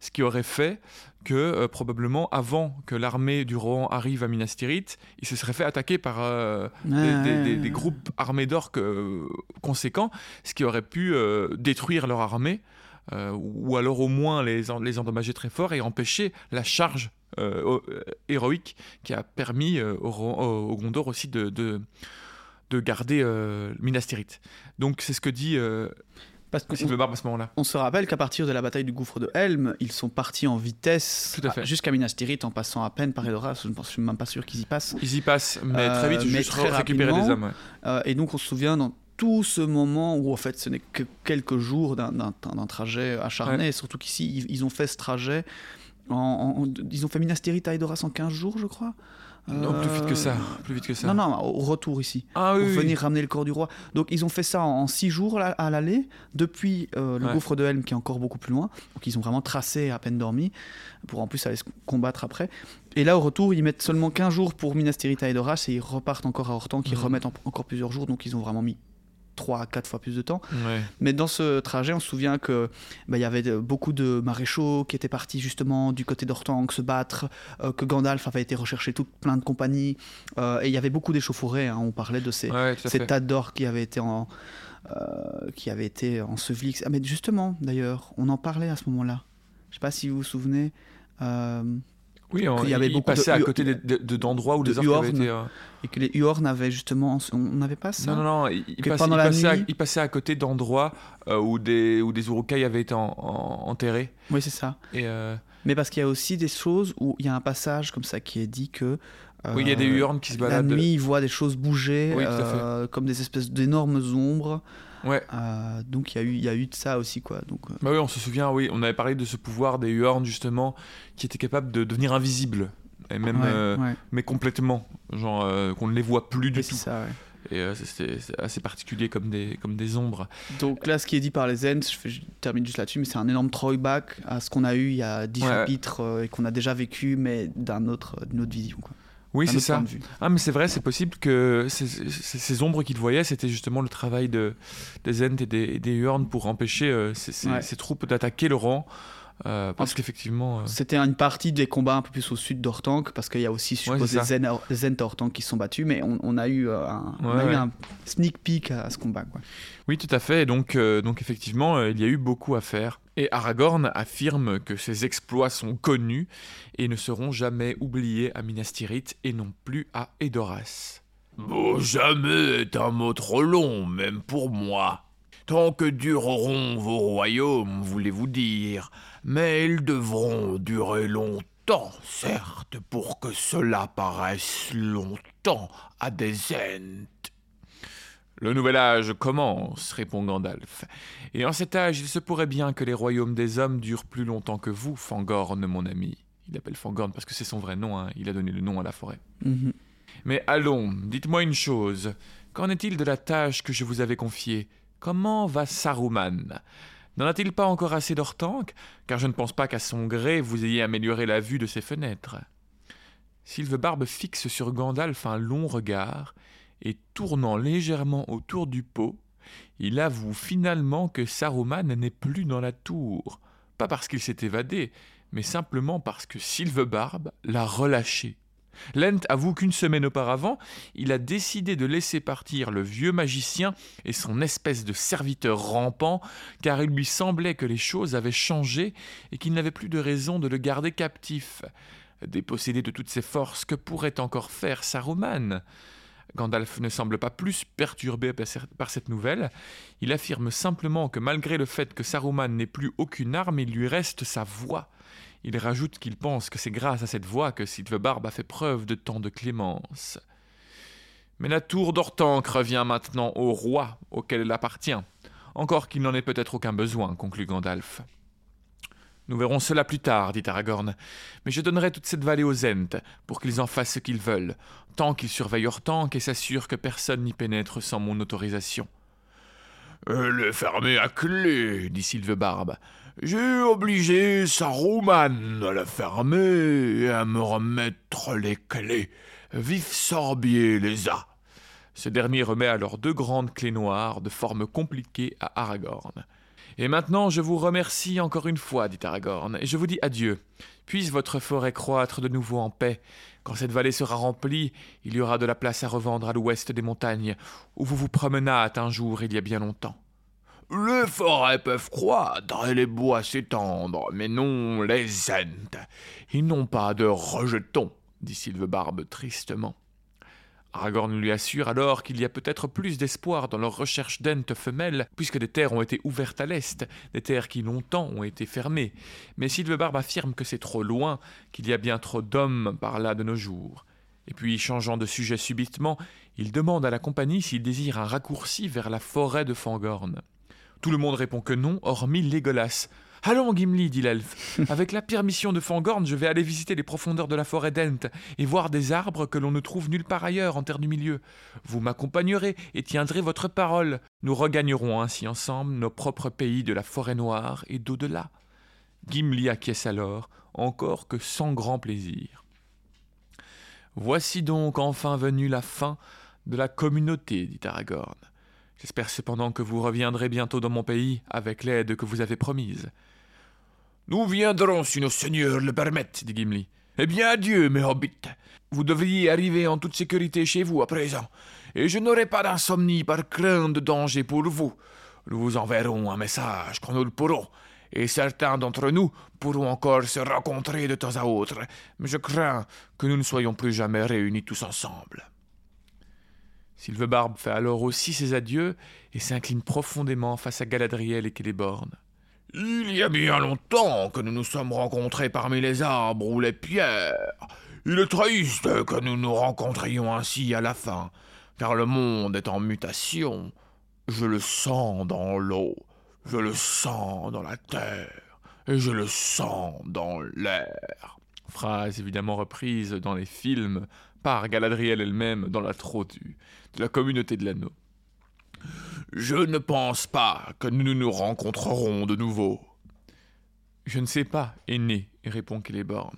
Ce qui aurait fait que, euh, probablement, avant que l'armée du Rohan arrive à Minas Tirith, ils se seraient fait attaquer par des, Ouais, des- des- ouais, des ouais. groupes armés d'orques conséquents, ce qui aurait pu détruire leur armée, ou alors au moins les, en- les endommager très fort et empêcher la charge euh, euh, héroïque qui a permis euh, au, Ro- au- au Gondor aussi de, de, de garder euh, Minas Tirith. Donc c'est ce que dit euh, Parce Sylvebarbe à ce moment-là. on se rappelle qu'à partir de la bataille du gouffre de Helm, ils sont partis en vitesse jusqu'à Minas Tirith en passant à peine par Edoras. Je ne suis même pas sûr qu'ils y passent. Ils y passent, mais Euh, très vite, mais juste très récupérer des hommes. ouais. Euh, et donc on se souvient dans tout ce moment où en fait ce n'est que quelques jours d'un- trajet acharné, et surtout qu'ici ils, ils ont fait ce trajet, en- ils ont fait Minas Tirith à Edoras en 15 jours je crois. Non, plus vite que ça. Euh, Plus vite que ça. Non, non, au retour ici. Ah oui, pour oui, venir ramener le corps du roi. Donc ils ont fait ça en 6 jours là, à l'aller, depuis euh, le Ouais. gouffre de Helm qui est encore beaucoup plus loin. Donc ils ont vraiment tracé à peine dormi, pour en plus aller se combattre après. Et là au retour, ils mettent seulement 15 jours pour Minas Tirith à Edoras et ils repartent encore à Hortan qui Mhm. remettent en- encore plusieurs jours. Donc ils ont vraiment mis 3 à 4 fois plus de temps. Ouais. Mais dans ce trajet, on se souvient que bah, il y avait beaucoup de maréchaux qui étaient partis justement du côté d'Ortanque se battre, euh, que Gandalf avait été rechercher toute plein de compagnies, euh, et il y avait beaucoup d'échauffourées. hein. on parlait de ces, Ouais, ces tas d'or qui avaient été en euh, qui avaient été ensevelis. Ah, mais justement, d'ailleurs, on en parlait à ce moment-là. Je sais pas si vous vous souvenez. Oui, on, qu'il y avait il beaucoup de passait à côté de- de- de- d'endroits où les orques avaient Huorn. été. euh, et que les Huorn avaient justement. On n'avait pas ça Non, non, non, il, il passait, il la passait à, il passait à côté d'endroits euh, où des, où des urukai avaient été en- en- enterrés. Oui, c'est ça. Et, euh, Mais parce qu'il y a aussi des choses où il y a un passage comme ça qui est dit que Oui, il y a des hurnes qui se La baladent. nuit, il voit des choses bouger, Oui, comme des espèces d'énormes ombres. Ouais. Euh, donc il y, a eu- y a eu de ça aussi, quoi. Donc, euh, Bah oui, on se souvient, oui, on avait parlé de ce pouvoir des Huorns justement, qui était capable de devenir invisible, et même, ouais, euh, ouais. mais complètement, genre qu'on ne les voit plus du tout. ça. Et c'est- assez particulier comme des, comme des ombres. Donc là, ce qui est dit par les Ents, je, termine juste là-dessus, mais c'est un énorme throwback à ce qu'on a eu il y a 10 Ouais. chapitres et qu'on a déjà vécu, mais d'un autre, d'une autre vision. Quoi. Oui, c'est ça. Ah, mais c'est vrai, c'est possible que ces, ces- ces ombres qu'il voyait, c'était justement le travail de, des Ents et des, des pour empêcher euh, ces, ces- Ouais. ces troupes d'attaquer le rang. Euh, parce En- qu'effectivement. euh, C'était une partie des combats un peu plus au sud d'Ortank, parce qu'il y a aussi, je suppose, des Zen, des Zen à Ortank qui se sont battus, mais on, on a eu, euh, un, on Ouais, a eu ouais. un sneak peek à, à ce combat. Quoi. Oui, tout à fait. Et donc, euh, donc effectivement, euh, il y a eu beaucoup à faire. Et Aragorn affirme que ses exploits sont connus et ne seront jamais oubliés à Minas Tirith et non plus à Edoras. Bon, jamais est un mot trop long, même pour moi. Tant que dureront vos royaumes, voulez-vous dire, mais ils devront durer longtemps, certes, pour que cela paraisse longtemps à des Ents. Le nouvel âge commence, répond Gandalf. Et en cet âge, il se pourrait bien que les royaumes des hommes durent plus longtemps que vous, Fangorn, mon ami. Il appelle Fangorn parce que c'est son vrai nom, hein. il a donné le nom à la forêt. Mhm. Mais allons, dites-moi une chose. Qu'en est-il de la tâche que je vous avais confiée? Comment va Saruman? N'en a-t-il pas encore assez d'Ortank Car je ne pense pas qu'à son gré vous ayez amélioré la vue de ses fenêtres. Sylvebarbe fixe sur Gandalf un long regard, et tournant légèrement autour du pot, il avoue finalement que Saruman n'est plus dans la tour. Pas parce qu'il s'est évadé, mais simplement parce que Sylvebarbe l'a relâché. Lent avoue qu'une semaine auparavant, il a décidé de laisser partir le vieux magicien et son espèce de serviteur rampant, car il lui semblait que les choses avaient changé et qu'il n'avait plus de raison de le garder captif. Dépossédé de toutes ses forces, que pourrait encore faire Saruman Gandalf ne semble pas plus perturbé par cette nouvelle. Il affirme simplement que malgré le fait que Saruman n'ait plus aucune arme, il lui reste sa voix. Il rajoute qu'il pense que c'est grâce à cette voix que Sylvebarbe a fait preuve de tant de clémence. Mais la tour d'Ortanque revient maintenant au roi auquel elle appartient, encore qu'il n'en ait peut-être aucun besoin, conclut Gandalf. Nous verrons cela plus tard, dit Aragorn, mais je donnerai toute cette vallée aux Ents pour qu'ils en fassent ce qu'ils veulent, tant qu'ils surveillent Ortanque et s'assurent que personne n'y pénètre sans mon autorisation. Elle est fermée à clé, dit Sylvebarbe. J'ai obligé Saruman à la fermer et à me remettre les clés. Vif Sorbier les a. Ce dernier remet alors deux grandes clés noires de forme compliquée à Aragorn. Et maintenant, je vous remercie encore une fois, dit Aragorn, et je vous dis adieu. Puisse votre forêt croître de nouveau en paix. Quand cette vallée sera remplie, il y aura de la place à revendre à l'ouest des montagnes, où vous vous promenâtes un jour il y a bien longtemps. Les forêts peuvent croître et les bois s'étendre, mais non les Ents. Ils n'ont pas de rejetons, dit Sylvebarbe tristement. Aragorn lui assure alors qu'il y a peut-être plus d'espoir dans leur recherche d'entes femelles, puisque des terres ont été ouvertes à l'est, des terres qui longtemps ont été fermées. Mais Sylvebarbe affirme que c'est trop loin, qu'il y a bien trop d'hommes par là de nos jours. Et puis, changeant de sujet subitement, il demande à la compagnie s'il désire un raccourci vers la forêt de Fangorn. Tout le monde répond que non, hormis Légolas. Allons, Gimli, dit l'elfe. Avec la permission de Fangorn, je vais aller visiter les profondeurs de la forêt d'Ent et voir des arbres que l'on ne trouve nulle part ailleurs en terre du milieu. Vous m'accompagnerez et tiendrez votre parole. Nous regagnerons ainsi ensemble nos propres pays de la forêt noire et d'au-delà. Gimli acquiesce alors, encore que sans grand plaisir. Voici donc enfin venue la fin de la communauté, dit Aragorn. J'espère cependant que vous reviendrez bientôt dans mon pays avec l'aide que vous avez promise. Nous viendrons si nos seigneurs le permettent, dit Gimli. Eh bien, adieu, mes hobbits. Vous devriez arriver en toute sécurité chez vous à présent, et je n'aurai pas d'insomnie par crainte de danger pour vous. Nous vous enverrons un message quand nous le pourrons, et certains d'entre nous pourront encore se rencontrer de temps à autre, mais je crains que nous ne soyons plus jamais réunis tous ensemble. Sylvebarbe fait alors aussi ses adieux et s'incline profondément face à Galadriel et Celeborn. Il y a bien longtemps que nous nous sommes rencontrés parmi les arbres ou les pierres. Il est triste que nous nous rencontrions ainsi à la fin, car le monde est en mutation. Je le sens dans l'eau, je le sens dans la terre, et je le sens dans l'air. Phrase évidemment reprise dans les films par Galadriel elle-même dans la trot de la communauté de l'anneau. Je ne pense pas que nous nous rencontrerons de nouveau. Je ne sais pas, aîné, répond Celeborn.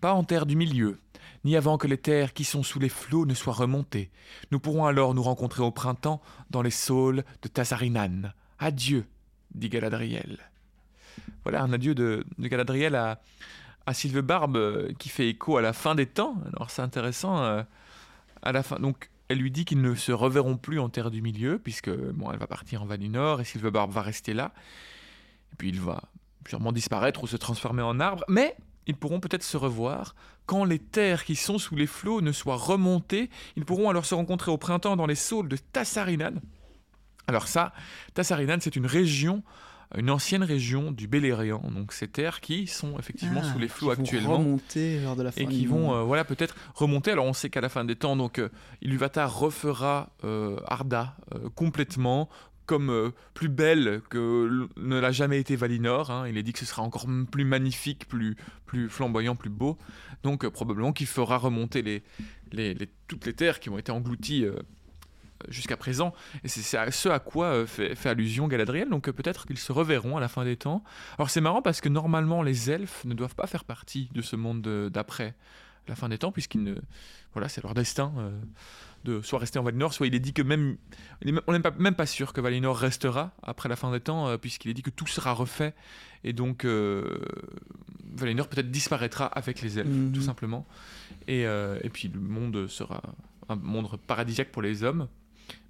Pas en terre du milieu, ni avant que les terres qui sont sous les flots ne soient remontées. Nous pourrons alors nous rencontrer au printemps dans les saules de Tassarinan. Adieu, dit Galadriel. Voilà un adieu de, Galadriel à, à Sylvebarbe euh, qui fait écho à la fin des temps. Alors c'est intéressant. Euh, à la fin, donc elle lui dit qu'ils ne se reverront plus en terre du milieu puisque bon, elle va partir en Valinor et Sylvebarbe va rester là. Et puis il va sûrement disparaître ou se transformer en arbre, mais ils pourront peut-être se revoir. Quand les terres qui sont sous les flots ne soient remontées, ils pourront alors se rencontrer au printemps dans les saules de Tassarinan. Alors ça, Tassarinan, c'est une région, une ancienne région du Beleriand, donc ces terres qui sont effectivement Ah, sous les flots qui vont actuellement remonter lors de la fin et qui vont euh, voilà peut-être remonter. Alors on sait qu'à la fin des temps, donc euh, Ilúvatar refera euh, Arda complètement comme euh, plus belle que ne l'a jamais été Valinor. hein. Il est dit que ce sera encore plus magnifique, plus plus flamboyant, plus beau. Donc euh, probablement qu'il fera remonter les, les, les- toutes les terres qui ont été englouties. euh, jusqu'à présent, et c'est ce à quoi euh, fait, fait allusion Galadriel, donc euh, peut-être qu'ils se reverront à la fin des temps. Alors c'est marrant parce que normalement les elfes ne doivent pas faire partie de ce monde de- d'après la fin des temps, puisqu'ils ne. Voilà, c'est leur destin euh, de soit rester en Valinor, soit il est dit que même. on n'est pas- même pas sûr que Valinor restera après la fin des temps, euh, puisqu'il est dit que tout sera refait, et donc euh, Valinor peut-être disparaîtra avec les elfes, Mhm. tout simplement. Et, euh, et puis le monde sera un monde paradisiaque pour les hommes.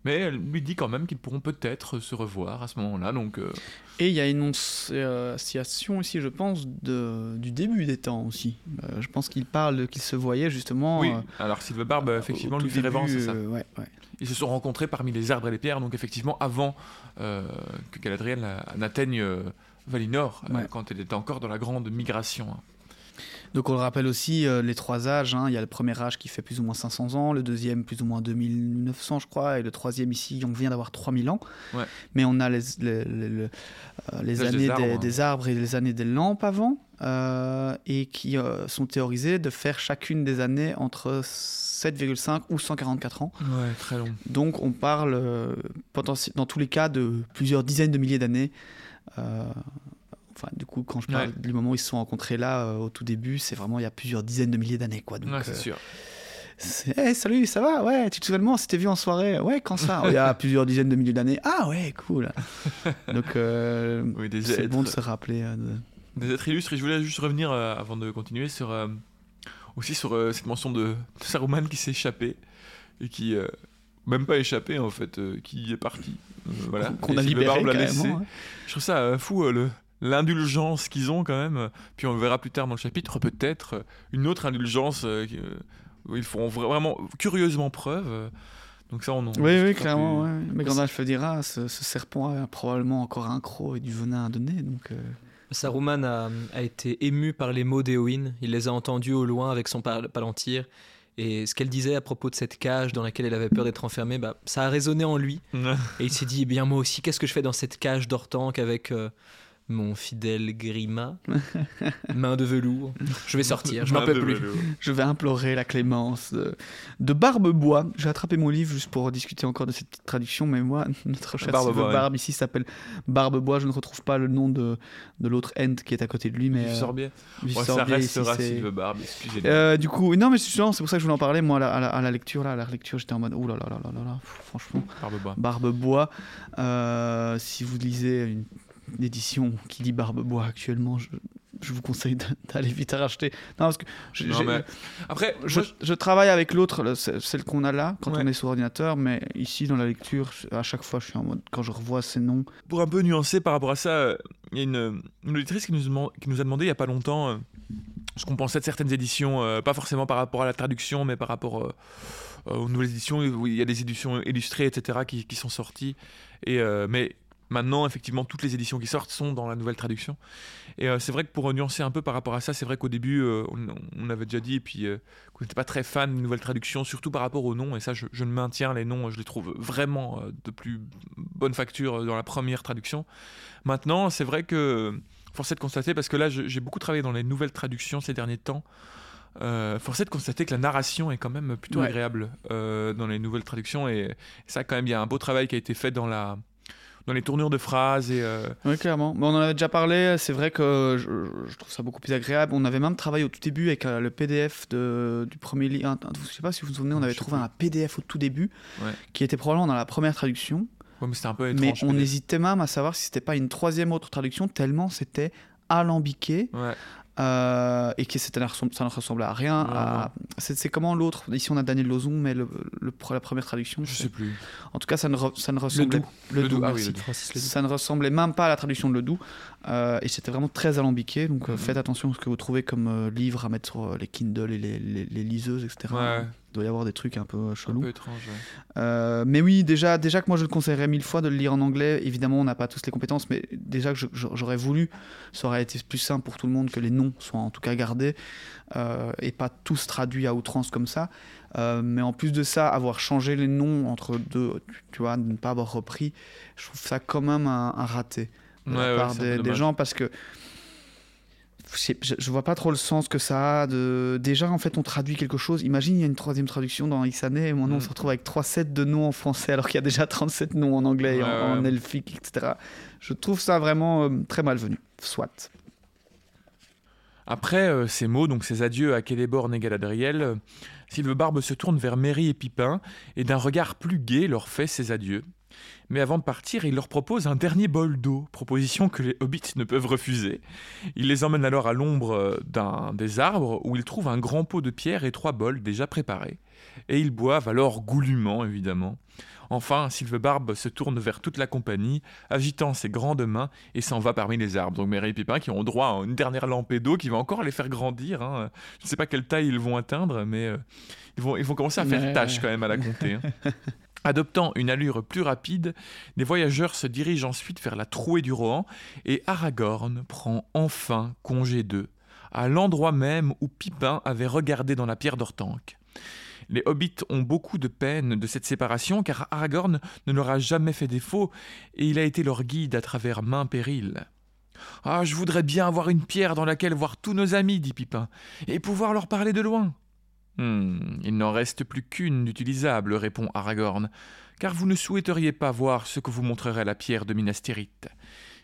Mais elle lui dit quand même qu'ils pourront peut-être se revoir à ce moment-là, donc. euh, Et il y a une annonciation ici, je pense, de, du début des temps aussi. Euh, je pense qu'il parle qu'ils se voyaient justement. oui, euh, alors Sylve Barbe, effectivement, lui fait à ça. ouais, ouais. Ils se sont rencontrés parmi les arbres et les pierres, donc effectivement avant que Galadriel n'atteigne Valinor, Ouais. quand elle était encore dans la grande migration. hein. Donc on le rappelle aussi, euh, les trois âges, hein. il y a le premier âge qui fait plus ou moins 500 ans, le deuxième plus ou moins 2900 je crois, et le troisième ici on vient d'avoir 3000 ans. Ouais. Mais on a les, les, les- le- euh, les années des des, arbres, hein. des arbres et les années des lampes avant, euh, et qui euh, sont théorisées de faire chacune des années entre 7,5 ou 144 ans. Ouais, très long. Donc on parle dans tous les cas de plusieurs dizaines de milliers d'années. Enfin, du coup, quand je parle Ouais. du moment où ils se sont rencontrés là, euh, au tout début, c'est vraiment il y a plusieurs dizaines de milliers d'années. quoi. Donc, Ouais, c'est euh, sûr. Hey, salut, ça va? Ouais, tu te souviens de moi? On s'était vu en soirée Ouais, quand ça? Il y a plusieurs dizaines de milliers d'années. Ah ouais, cool Donc, euh, Oui, c'est bon de se rappeler. euh, de- des êtres illustres. Et je voulais juste revenir, euh, avant de continuer, sur, aussi sur cette mention de, de Saruman qui s'est échappé, et qui... même pas échappé en fait, qui est parti. Voilà. Qu'on a libéré Barbe l'a laissé. hein. Je trouve ça fou, le- l'indulgence qu'ils ont quand même. Puis on le verra plus tard dans le chapitre, peut-être euh, une autre indulgence euh, qui, euh, où ils feront vra- vraiment curieusement preuve. donc ça, on en Oui, oui, clairement. plus. ouais. Mais Gandalf le dira, ce, ce serpent a probablement encore un croc et du venin à donner. Donc, euh, Saruman a, a été ému par les mots d'Éowyn. Il les a entendus au loin avec son pal- palantir. Et ce qu'elle disait à propos de cette cage dans laquelle elle avait peur d'être enfermée, bah, ça a résonné en lui. Et il s'est dit, eh bien moi aussi, qu'est-ce que je fais dans cette cage d'Ortanque avec euh, mon fidèle Grima, main de velours Je vais sortir, je n'en peux plus. je vais implorer la clémence de, de Barbebois. J'ai attrapé mon livre juste pour discuter encore de cette petite traduction, mais moi, notre cher Sylve ouais. Barbe ici s'appelle Barbebois. Je ne retrouve pas le nom de, de l'autre end qui est à côté de lui, mais. Euh, Sorbier. Vif Ouais, ça ici, restera c'est- Sylve Barbe, excusez-moi. Euh, du coup, non, mais c'est justement, c'est pour ça que je voulais en parler. Moi, à la, à la- à la lecture, là, à la lecture, j'étais en mode, ouh là là là là là franchement, Barbebois. Barbebois. Euh, si vous lisez une édition qui lit Barbebois actuellement, je, je vous conseille d'aller vite racheter. Non, parce que Non, mais Après, je, travaille avec l'autre, le- ce- celle qu'on a là, quand Ouais. on est sur ordinateur, mais ici, dans la lecture, à chaque fois, je suis en mode, quand je revois ces noms, pour un peu nuancer par rapport à ça, euh, il y a une, une auditrice qui nous, qui nous a demandé il n'y a pas longtemps euh, ce qu'on pensait de certaines éditions, euh, pas forcément par rapport à la traduction, mais par rapport euh, euh, aux nouvelles éditions, où il y a des éditions illustrées, etc., qui, qui sont sorties. Et, euh, mais Maintenant, effectivement, toutes les éditions qui sortent sont dans la nouvelle traduction. Et euh, c'est vrai que pour nuancer un peu par rapport à ça, c'est vrai qu'au début, euh, on, avait déjà dit, et puis euh, qu'on n'était pas très fan des nouvelles traductions, surtout par rapport aux noms. Et ça, je, je maintiens, les noms, je les trouve vraiment de plus bonne facture dans la première traduction. Maintenant, c'est vrai que, force est de constater, parce que là, j'ai beaucoup travaillé dans les nouvelles traductions ces derniers temps. Euh, force est de constater que la narration est quand même plutôt agréable dans les nouvelles traductions et ça quand même il y a un beau travail qui a été fait dans la dans les tournures de phrases. Et, euh, Oui, clairement. on en avait déjà parlé. C'est vrai que je, trouve ça beaucoup plus agréable. On avait même travaillé au tout début avec euh, le PDF de, du premier livre. Je ne sais pas si vous vous souvenez, on avait trouvé un PDF au tout début qui était probablement dans la première traduction. mais c'était un peu étrange. Mais on hésitait même à savoir si c'était pas une troisième autre traduction, tellement c'était alambiqué. Ouais. Euh, et que ça ne ressemble à rien. À... C'est comment l'autre? Ici on a Daniel Lozon, mais le, la première traduction. Je sais plus. En tout cas, ça ne, ça ne ressemblait. Le doux. Ah ça ne ressemblait même pas à la traduction de Le Doux. Euh, et c'était vraiment très alambiqué. Donc euh, mhm. faites attention à ce que vous trouvez comme livre à mettre sur les Kindle et les, les, liseuses, etc. Ouais. Il doit y avoir des trucs un peu chelous. Un peu étranges, euh, mais oui, déjà, déjà que moi je le conseillerais mille fois de le lire en anglais. Évidemment, on n'a pas tous les compétences, mais déjà que j'aurais voulu, ça aurait été plus simple pour tout le monde que les noms soient en tout cas gardés euh, et pas tous traduits à outrance comme ça. Euh, mais en plus de ça, avoir changé les noms entre deux, tu vois, ne pas avoir repris, je trouve ça quand même un, raté de la part des, des gens parce que je, vois pas trop le sens que ça a. De... Déjà, en fait, on traduit quelque chose. Imagine, il y a une troisième traduction dans X années, et maintenant on mm. se retrouve avec trois sets de noms en français, alors qu'il y a déjà 37 noms en anglais, en, elfique, etc. Je trouve ça vraiment euh, très malvenu. Soit. Après euh, ces mots, donc ces adieux à Celeborn et Galadriel, euh, Sylve Barbe se tourne vers Merry et Pipin et d'un regard plus gai leur fait ses adieux. Mais avant de partir, il leur propose un dernier bol d'eau, proposition que les hobbits ne peuvent refuser. Il les emmène alors à l'ombre euh, d'un des arbres où ils trouvent un grand pot de pierre et trois bols déjà préparés. Et ils boivent alors goulûment, évidemment. Enfin, Barbe se tourne vers toute la compagnie, agitant ses grandes mains, et s'en va parmi les arbres. Donc Mary et Pépin qui ont droit à une dernière lampée d'eau qui va encore les faire grandir. Hein. Je ne sais pas quelle taille ils vont atteindre, mais euh, ils, vont, ils vont commencer à faire tâche quand même à la compter. Hein. Adoptant une allure plus rapide, les voyageurs se dirigent ensuite vers la trouée du Rohan et Aragorn prend enfin congé d'eux, à l'endroit même où Pipin avait regardé dans la pierre d'Ortanque. Les hobbits ont beaucoup de peine de cette séparation car Aragorn ne leur a jamais fait défaut et il a été leur guide à travers maint périls. Ah, je voudrais bien avoir une pierre dans laquelle voir tous nos amis, dit Pipin, et pouvoir leur parler de loin. Hmm, il n'en reste plus qu'une d'utilisable, répond Aragorn, car vous ne souhaiteriez pas voir ce que vous montrerait la pierre de Minastérite.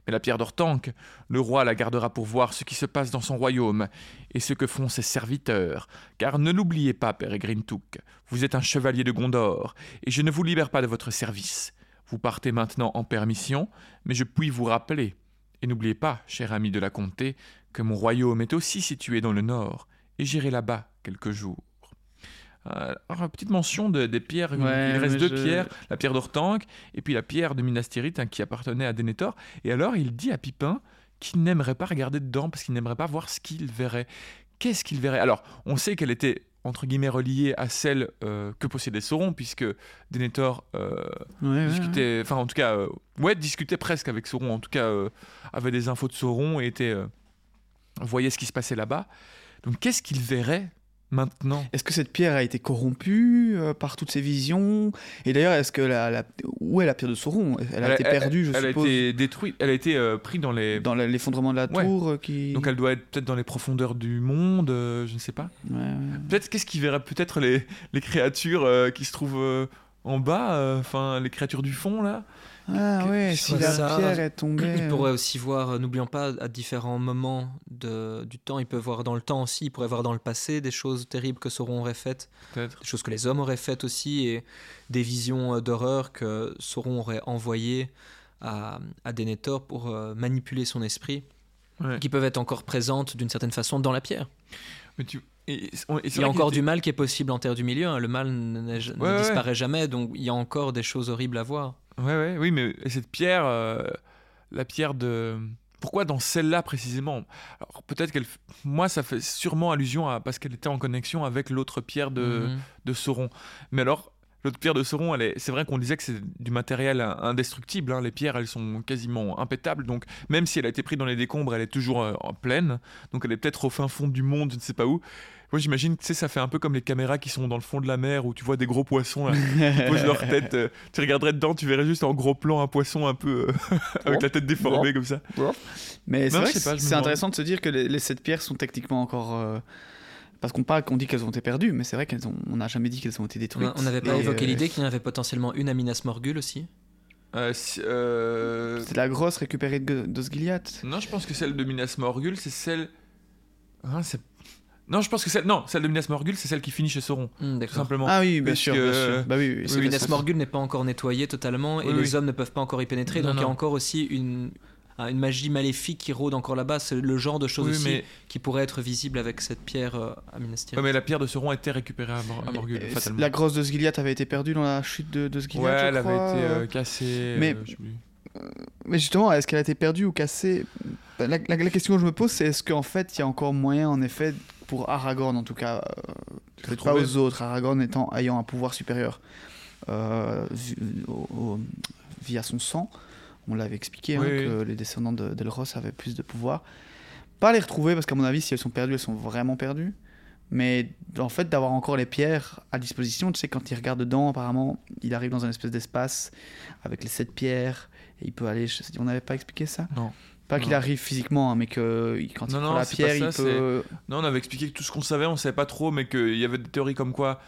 Mais la pierre d'Ortanque, le roi la gardera pour voir ce qui se passe dans son royaume et ce que font ses serviteurs. Car ne l'oubliez pas, Peregrine Took, vous êtes un chevalier de Gondor, et je ne vous libère pas de votre service. Vous partez maintenant en permission, mais je puis vous rappeler. Et n'oubliez pas, cher ami de la comté, que mon royaume est aussi situé dans le nord, et j'irai là-bas quelques jours. Euh, alors, petite mention des pierres. il reste deux pierres la pierre d'Ortanque et puis la pierre de Minastérite hein, qui appartenait à Denethor. Et alors, il dit à Pipin qu'il n'aimerait pas regarder dedans parce qu'il n'aimerait pas voir ce qu'il verrait. Qu'est-ce qu'il verrait? Alors, on sait qu'elle était entre guillemets reliée à celle euh, que possédait Sauron puisque Denethor euh, discutait, enfin en tout cas, ouais, discutait presque avec Sauron. En tout cas, avait des infos de Sauron et était voyait ce qui se passait là-bas. Donc, qu'est-ce qu'il verrait? Maintenant. Est-ce que cette pierre a été corrompue euh, par toutes ces visions? Et d'ailleurs, est-ce que la, où est la pierre de Sauron? Elle a été perdue, je suppose. Elle a été détruite. Elle a été euh, prise dans les dans l'effondrement de la tour. Euh, qui... Donc elle doit être peut-être dans les profondeurs du monde. je ne sais pas. peut-être qu'est-ce qui verrait peut-être les, les créatures qui se trouvent en bas, enfin les créatures du fond là? Ah ouais, si la pierre est tombée. Il pourrait aussi voir, euh, n'oublions pas, à différents moments de, du temps, il peut voir dans le temps aussi, il pourrait voir dans le passé des choses terribles que Sauron aurait faites, des choses que les hommes auraient faites aussi, et des visions euh, d'horreur que Sauron aurait envoyées à, à Denethor pour euh, manipuler son esprit, qui peuvent être encore présentes d'une certaine façon dans la pierre. Mais tu, il y a encore du mal qui est possible en Terre du Milieu. Hein. Le mal ne disparaît jamais, donc il y a encore des choses horribles à voir. Ouais, ouais, oui, mais cette pierre, euh, la pierre de. Pourquoi dans celle-là précisément? Alors peut-être qu'elle. Moi, ça fait sûrement allusion à. parce qu'elle était en connexion avec l'autre pierre de, mhm. de Sauron. Mais alors, l'autre pierre de Sauron, elle est, c'est vrai qu'on disait que c'est du matériel indestructible. hein. Les pierres, elles sont quasiment impétables. Donc, même si elle a été prise dans les décombres, elle est toujours euh, en pleine. Donc, elle est peut-être au fin fond du monde, je ne sais pas où. Moi, j'imagine tu sais, ça fait un peu comme les caméras qui sont dans le fond de la mer où tu vois des gros poissons là, qui posent leur tête. euh, tu regarderais dedans, tu verrais juste en gros plan un poisson un peu euh, avec la tête déformée comme ça. Mais c'est vrai que c'est intéressant de se dire que les, les sept pierres sont techniquement encore. euh, Parce qu'on parle, qu'on dit qu'elles ont été perdues, mais c'est vrai qu'elles ont. On n'a jamais dit qu'elles ont été détruites. a- on n'avait pas Et, évoqué euh, l'idée qu'il y en avait potentiellement une à Minas Morgul aussi Euh, si- euh, C'est la grosse récupérée de. Non, je pense que celle de Minas Morgul, c'est celle. Hein, c'est- non, je pense que celle. Non, celle de Minas Morgul, c'est celle qui finit chez Sauron. Tout D'accord. simplement. Ah oui, bien sûr, bien sûr. Bah oui, oui, Parce c'est que la Minas. Morgul n'est pas encore nettoyé totalement et Oui, les oui. hommes ne peuvent pas encore y pénétrer. Non, donc il y a encore aussi une, ah, une magie maléfique qui rôde encore là-bas. C'est le genre de choses Oui, aussi mais, qui pourrait être visible avec cette pierre euh, à Minas Tirith. ouais, mais la pierre de Sauron était récupérée à, Mor- à Morgul, Et fatalement. La grosse de Sgiliath avait été perdue dans la chute de, de Sgiliath. ouais, je elle avait été euh, cassée. Mais- euh. Mais justement, est-ce qu'elle a été perdue ou cassée? La, la- la question que je me pose, c'est est-ce qu'en fait, il y a encore moyen, en effet, pour Aragorn, en tout cas, euh, De pas aux autres, Aragorn étant, ayant un pouvoir supérieur euh, vu- au- au- via son sang, on l'avait expliqué, hein, Oui, que les descendants de- d'Elros avaient plus de pouvoir. Pas les retrouver, parce qu'à mon avis, si elles sont perdues, elles sont vraiment perdues. Mais en fait, d'avoir encore les pierres à disposition, tu sais, quand il regarde dedans, apparemment, il arrive dans un espèce d'espace avec les sept pierres, et il peut aller. je sais- On n'avait pas expliqué ça Non. Pas qu'il Non. arrive physiquement, hein, mais que il- quand Non, il non, prend la c'est pierre, ça, il peut. Non, on avait expliqué que tout ce qu'on savait, on savait pas trop, mais qu'il y avait des théories comme quoi.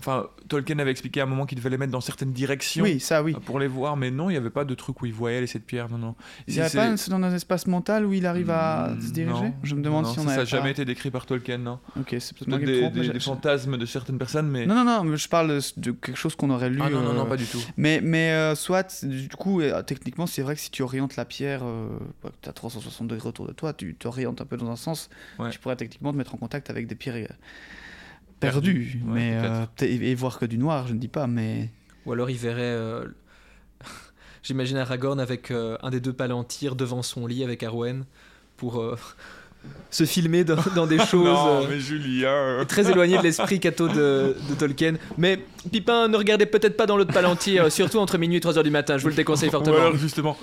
Enfin, Tolkien avait expliqué à un moment qu'il devait les mettre dans certaines directions Oui, ça, oui. euh, pour les voir, mais non, il n'y avait pas de truc où il voyait les sept pierres. Non, non. Il n'y a C'est- pas dans un espace mental où il arrive à Hmm, se diriger non. Je me demande Non, si ça, on ça avait n'a jamais été décrit par Tolkien, non. Ok, c'est peut-être des, trompe, des- des fantasmes de certaines personnes, mais. Non, non, non, mais je parle de, quelque chose qu'on aurait lu. ah non, non, non, euh, pas du tout. Mais, mais euh, soit, du coup, euh, techniquement, c'est vrai que si tu orientes la pierre, tu as 360 degrés autour de toi, tu t'orientes un peu dans un sens, Ouais. tu pourrais techniquement te mettre en contact avec des pierres Ouais, mais, peut-être. euh, et, et voir que du noir, je ne dis pas, mais. Ou alors il verrait. euh, J'imagine Aragorn avec euh, un des deux palantirs devant son lit avec Arwen pour euh, se filmer dans, dans des choses. non, mais Julien. Très éloigné de l'esprit catho de, de Tolkien. Mais Pipin, ne regardez peut-être pas dans l'autre palantir, surtout entre minuit et 3h du matin, je vous le déconseille Ou fortement. alors justement,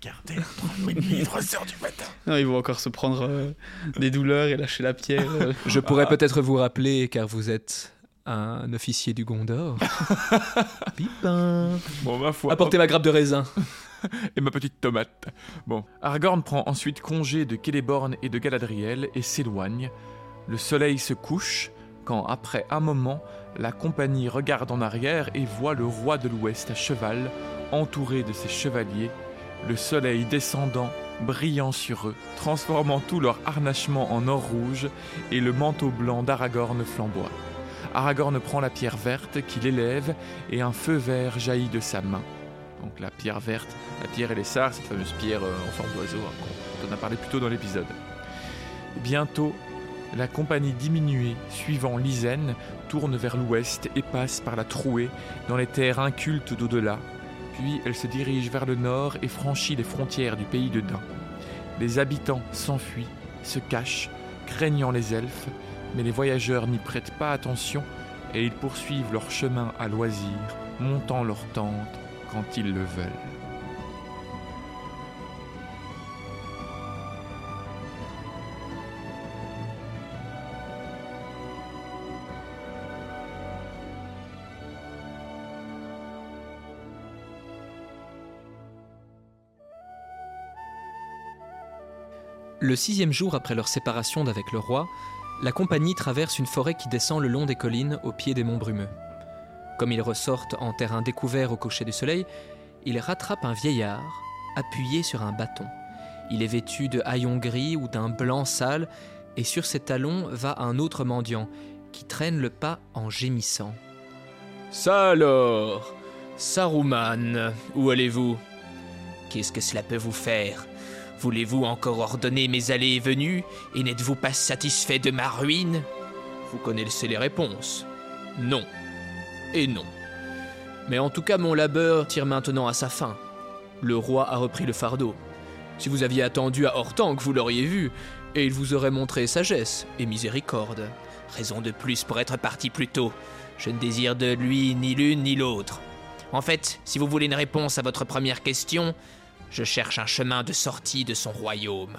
regardez, entre minuit et 3 heures du matin. Non, ils vont encore se prendre euh, des douleurs et lâcher la pierre. euh. Je pourrais peut-être vous rappeler, car vous êtes un officier du Gondor. Pipin. Bon, ma foi. Apportez ma grappe de raisin. et ma petite tomate. Bon, Aragorn prend ensuite congé de Celeborn et de Galadriel et s'éloigne. Le soleil se couche quand, après un moment, la compagnie regarde en arrière et voit le roi de l'Ouest à cheval, entouré de ses chevaliers, le soleil descendant, brillant sur eux, transformant tout leur harnachement en or rouge, et le manteau blanc d'Aragorn flamboie. Aragorn prend la pierre verte qu'il élève, et un feu vert jaillit de sa main. Donc la pierre verte, la pierre et les sards, cette fameuse pierre euh, en forme d'oiseau hein, dont on a parlé plus tôt dans l'épisode. Bientôt, la compagnie diminuée, suivant l'Isen, tourne vers l'ouest et passe par la trouée dans les terres incultes d'au-delà. Puis elle se dirige vers le nord et franchit les frontières du pays de Dain. Les habitants s'enfuient, se cachent, craignant les elfes, mais les voyageurs n'y prêtent pas attention et ils poursuivent leur chemin à loisir, montant leurs tentes quand ils le veulent. Le sixième jour après leur séparation d'avec le roi, la compagnie traverse une forêt qui descend le long des collines au pied des monts brumeux. Comme ils ressortent en terrain découvert au coucher du soleil, ils rattrapent un vieillard, appuyé sur un bâton. Il est vêtu de haillons gris ou d'un blanc sale, et sur ses talons va un autre mendiant, qui traîne le pas en gémissant. Ça alors Saruman, où allez-vous? Qu'est-ce que cela peut vous faire? Voulez-vous encore ordonner mes allées et venues et n'êtes-vous pas satisfait de ma ruine? Vous connaissez les réponses. Non. Et non. Mais en tout cas, mon labeur tire maintenant à sa fin. Le roi a repris le fardeau. Si vous aviez attendu à Hortenque, vous l'auriez vu, et il vous aurait montré sagesse et miséricorde. Raison de plus pour être parti plus tôt. Je ne désire de lui ni l'une ni l'autre. En fait, si vous voulez une réponse à votre première question, je cherche un chemin de sortie de son royaume.